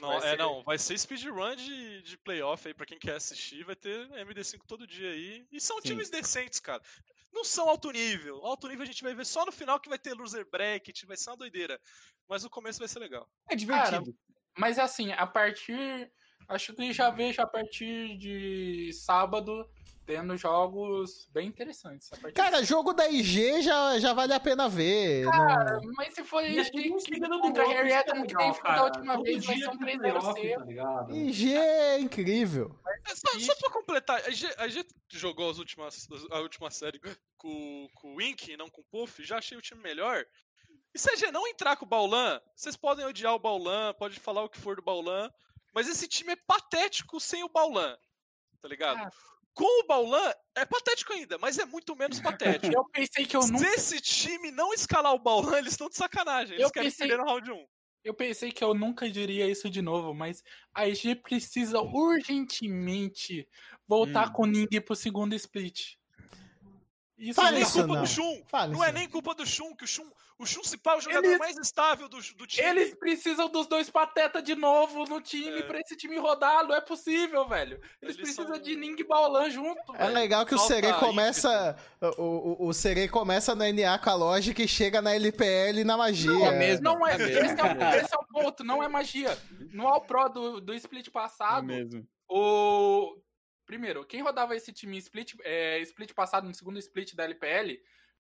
Speaker 3: Não,
Speaker 6: Vai
Speaker 3: é,
Speaker 6: ser-
Speaker 3: não, vai ser speedrun de, de playoff aí pra quem quer assistir, vai ter MD5 todo dia aí. E são
Speaker 2: Sim.
Speaker 3: times decentes, cara. Não são alto nível. Alto nível a gente vai ver só no final que vai ter loser bracket, vai ser uma doideira. Mas o começo vai ser legal.
Speaker 2: É divertido.
Speaker 6: Mas assim, a partir. Acho que já vejo a partir de sábado tendo jogos bem interessantes.
Speaker 1: Cara, jogo da IG já, já vale a pena ver. não-
Speaker 6: Mas se for
Speaker 4: seguida do
Speaker 6: contra Harry
Speaker 4: isso que
Speaker 6: foi da
Speaker 4: cara.
Speaker 6: última
Speaker 4: Todo
Speaker 6: vez, vai ser um
Speaker 4: tem
Speaker 6: 3
Speaker 4: playoff,
Speaker 6: 0
Speaker 4: tá?
Speaker 1: IG é incrível.
Speaker 3: É, Só, só pra completar, a G, a G jogou as últimas, a última série com, com o Wink, não com o Puff, já achei o time melhor. E se a G não entrar com o Baulan, vocês podem odiar o Baulan, pode falar o que for do Baulan, mas esse time é patético sem o Baulan, tá ligado?
Speaker 6: Ah.
Speaker 3: Com o Baulan, é patético ainda, mas é muito menos patético.
Speaker 6: Eu pensei que eu
Speaker 3: Se
Speaker 6: nunca.
Speaker 3: esse time não escalar o Baulan, eles estão de sacanagem. Eles
Speaker 6: Eu
Speaker 3: querem
Speaker 6: pensei-
Speaker 3: perder no round 1.
Speaker 6: Eu pensei que eu nunca diria isso de novo, mas a EG precisa urgentemente voltar
Speaker 2: Hum.
Speaker 6: com o Ning pro segundo split. Isso
Speaker 1: Fala
Speaker 3: Nem
Speaker 6: não-
Speaker 1: isso
Speaker 3: culpa
Speaker 1: não.
Speaker 3: do Shun.
Speaker 1: Fala
Speaker 3: Não é nem culpa do Shun, que o Shun, o Shun se pá é o jogador
Speaker 6: Eles-
Speaker 3: mais estável do, do time.
Speaker 6: Eles precisam dos dois patetas de novo no time
Speaker 3: É.
Speaker 6: pra esse time rodar. Não é possível, velho. Eles,
Speaker 3: Eles
Speaker 6: precisam
Speaker 3: são-
Speaker 6: de Ning e Baulan junto,
Speaker 1: É
Speaker 6: velho.
Speaker 1: legal que o Serê começa. O, o, o Serê começa no NA com a lógica e chega na LPL na magia.
Speaker 2: É mesmo.
Speaker 6: Não é,
Speaker 2: É mesmo.
Speaker 6: esse, é o, esse é o ponto, não é magia. No All Pro do, do split
Speaker 2: É
Speaker 6: passado,
Speaker 2: mesmo.
Speaker 6: o. Primeiro, quem rodava esse time em split, é, split passado, no segundo split da LPL,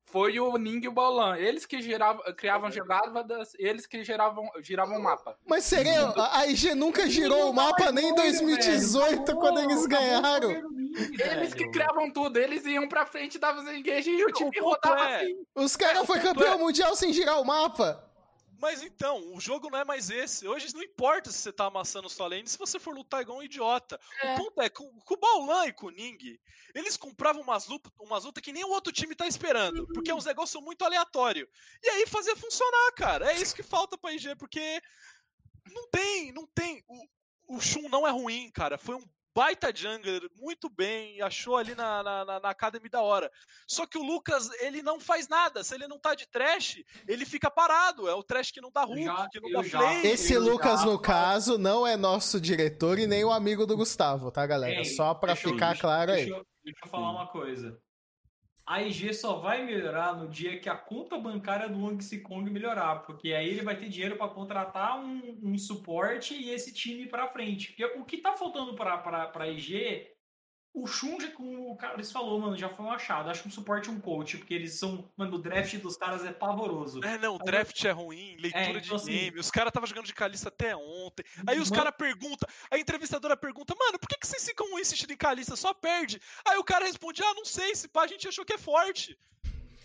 Speaker 6: foi o Ning e o Baulan. Eles que geravam, criavam jogadas, eles que geravam, giravam o mapa.
Speaker 1: Mas Serê, a IG nunca girou o mapa nem em 2018, quando eles ganharam.
Speaker 6: Eles que criavam tudo, eles iam pra frente, davam os engage e o time rodava
Speaker 3: é-
Speaker 6: assim.
Speaker 1: Os caras foi campeão mundial sem girar o mapa.
Speaker 3: Mas então, o jogo não é mais esse. Hoje não importa se você tá amassando sua lane, se você for lutar igual um idiota.
Speaker 6: É.
Speaker 3: O ponto é, com, com o Baulan e com o Ning, eles compravam umas lutas umas luta que nem o outro time tá esperando. Porque é uns negócios muito aleatórios. E aí fazia funcionar, cara. É isso que falta pra IG, porque não tem, não tem. O, o Shun não é ruim, cara. Foi um baita jungler, muito bem, achou ali na, na, na, na Academy da hora. Só que o Lucas, ele não faz nada. Se ele não tá de trash, ele fica parado. É o trash que não dá hook,
Speaker 4: já-
Speaker 3: que não
Speaker 4: eu
Speaker 3: dá
Speaker 4: já-
Speaker 3: play.
Speaker 1: Esse
Speaker 4: Eu
Speaker 1: Lucas,
Speaker 4: já-
Speaker 1: no caso, não é nosso diretor e nem o amigo do Gustavo, tá, galera?
Speaker 4: Ei,
Speaker 1: Só pra
Speaker 4: eu-
Speaker 1: ficar
Speaker 4: deixa-
Speaker 1: claro aí.
Speaker 4: Deixa eu, deixa eu falar uma coisa. A IG só vai melhorar no dia que a conta bancária do Wang Kong melhorar, porque aí ele vai ter dinheiro para contratar um, um suporte e esse time para frente. Porque o que tá faltando para para IG, o Shun, já, como o Carlos falou, mano, já foi um achado. Acho que um suporte um coach, porque eles são, mano, o draft dos caras é pavoroso.
Speaker 3: É, não, o draft é ruim, leitura
Speaker 4: É,
Speaker 3: de
Speaker 4: então, assim-
Speaker 3: game. Os caras estavam jogando de Calista até ontem. Aí os
Speaker 4: Mano-
Speaker 3: caras perguntam, a entrevistadora pergunta, mano, por que, que vocês ficam insistindo em Calista? Só perde. Aí o cara responde, ah, não sei, se pá, a gente achou que é forte.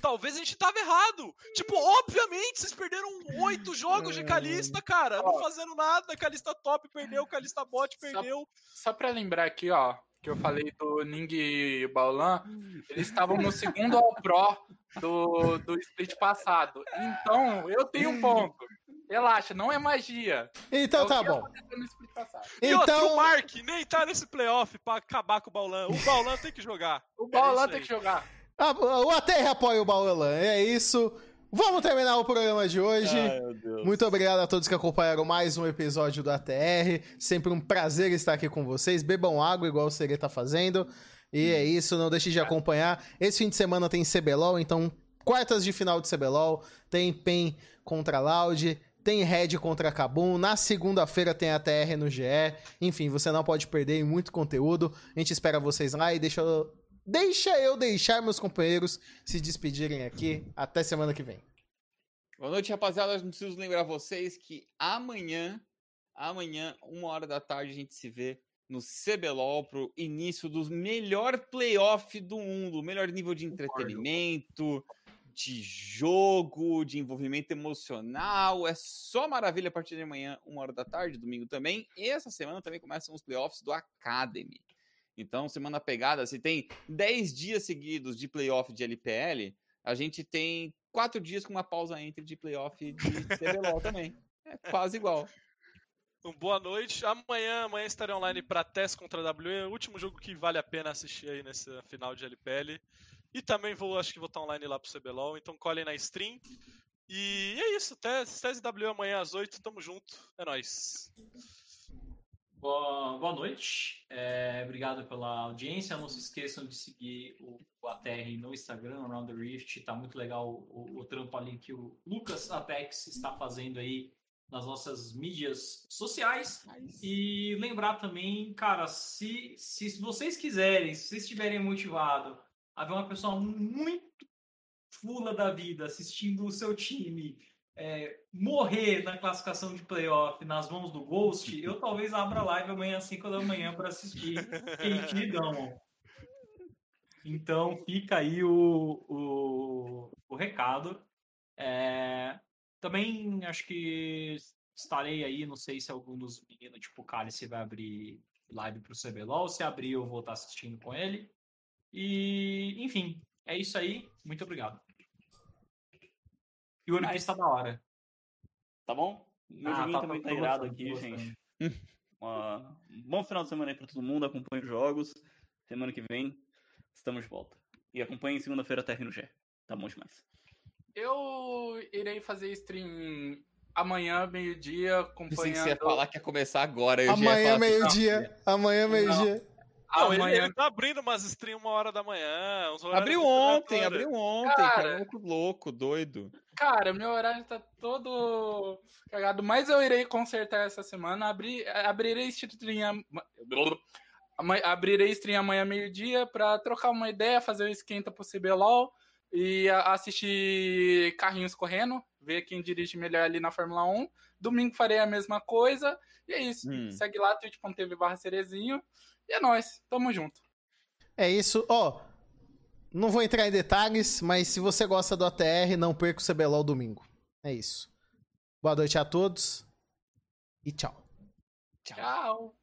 Speaker 3: Talvez a gente tava errado. Tipo, obviamente, vocês perderam oito jogos de Calista, cara. Não fazendo nada. Calista top perdeu, Calista bot
Speaker 6: Só-
Speaker 3: perdeu.
Speaker 6: Só pra lembrar aqui, ó, que eu falei do Ning e Baulan, eles estavam no segundo All Pro do, do split passado. Então, eu tenho um ponto. Relaxa, não é magia.
Speaker 1: Então
Speaker 6: É
Speaker 1: tá bom.
Speaker 6: aconteceu no split passado.
Speaker 3: E outro, o
Speaker 1: Então,
Speaker 3: Mark nem tá nesse playoff pra acabar com o Baulan. O Baulan tem que jogar.
Speaker 6: O Baulan
Speaker 3: isso
Speaker 6: tem
Speaker 3: aí.
Speaker 6: que jogar.
Speaker 1: a- o ATR apoia o Bauelan. É isso. Vamos terminar o programa de hoje.
Speaker 2: Deus.
Speaker 1: Muito obrigado a todos que acompanharam mais um episódio do ATR. Sempre um prazer estar aqui com vocês. Bebam água, igual o Serê tá fazendo. E é isso, não deixe de acompanhar. Esse fim de semana tem CBLOL, então quartas de final de CBLOL. Tem PEN contra Loud, tem Red contra Kabum. Na segunda-feira tem ATR no GE. Enfim, você não pode perder muito conteúdo. A gente espera vocês lá e deixa eu, deixa eu deixar meus companheiros se despedirem aqui. Até semana que vem.
Speaker 2: Boa noite, rapaziada. Eu preciso lembrar vocês que amanhã, amanhã, uma hora da tarde, a gente se vê no CBLOL pro início do melhor playoff do mundo, o melhor nível de entretenimento, de jogo, de envolvimento emocional. É só maravilha a partir de amanhã, uma hora da tarde, domingo também. E essa semana também começam os playoffs do Academy. Então, semana pegada, se tem 10 dias seguidos de playoff de LPL, a gente tem quatro dias com uma pausa entre de playoff de CBLOL também. É quase igual.
Speaker 3: Um boa noite. Amanhã, amanhã estarei online para TES contra a WE, o último jogo que vale a pena assistir aí nessa final de LPL. E também vou, acho que vou estar online lá pro CBLOL, então colhem na stream. E é isso, TES, TES e WE amanhã às 8, tamo junto, é nóis.
Speaker 4: Boa, boa noite, é, obrigado pela audiência. Não se esqueçam de seguir o, o ATR no Instagram, Around the Rift. Tá muito legal o, o trampo ali que o Lucas Apex está fazendo aí nas nossas mídias sociais. E lembrar também, cara, se, se vocês quiserem, se vocês estiverem motivados a ver uma pessoa muito fula da vida assistindo o seu time é, morrer na classificação de playoff nas mãos do Ghost, eu talvez abra live amanhã às 5 da manhã para assistir Damon. Então fica aí o, o, o recado. É, também acho que estarei aí, não sei se algum dos meninos, tipo o Cálice, vai abrir live pro CBLOL. Se abrir, eu vou estar assistindo com ele. E, enfim, é isso aí. Muito obrigado. E o One Piece tá da hora.
Speaker 5: Tá bom? Meu
Speaker 4: Ah,
Speaker 5: joguinho
Speaker 4: tá-
Speaker 5: também
Speaker 4: tô
Speaker 5: tá irado
Speaker 4: gostando,
Speaker 5: aqui,
Speaker 4: gostando.
Speaker 5: gente. Uma- Um bom final de semana aí pra todo mundo. Acompanhe os jogos. Semana que vem estamos de volta. E acompanhe segunda-feira até no G. Tá bom demais.
Speaker 6: Eu irei fazer stream amanhã, meio-dia,
Speaker 2: Pensei que você ia
Speaker 6: acompanhando.
Speaker 2: falar que ia começar agora. Eu
Speaker 1: Amanhã,
Speaker 2: assim,
Speaker 1: meio-dia. Amanhã, meio-dia.
Speaker 3: Não, ele,
Speaker 6: Amanhã
Speaker 3: ele tá abrindo umas streams uma hora da manhã. uns
Speaker 2: "Ah,
Speaker 3: horários
Speaker 2: Abriu ontem, abriu ontem,
Speaker 6: Cara.
Speaker 2: cara. Louco, louco, doido.
Speaker 6: Cara, meu horário tá todo cagado, mas eu irei consertar essa semana. Abri, abrirei stream abrirei stream amanhã meio-dia pra trocar uma ideia, fazer o esquenta pro CBLOL e assistir carrinhos correndo, ver quem dirige melhor ali na Fórmula 1. Domingo farei a mesma coisa. E é isso.
Speaker 2: Hum.
Speaker 6: Segue lá, twitch.tv barra cerezinho. E é nóis. Tamo junto.
Speaker 1: É isso. Ó, não vou entrar em detalhes, mas se você gosta do ATR, não perca o CBLOL domingo. É isso. Boa noite a todos e tchau.
Speaker 6: Tchau.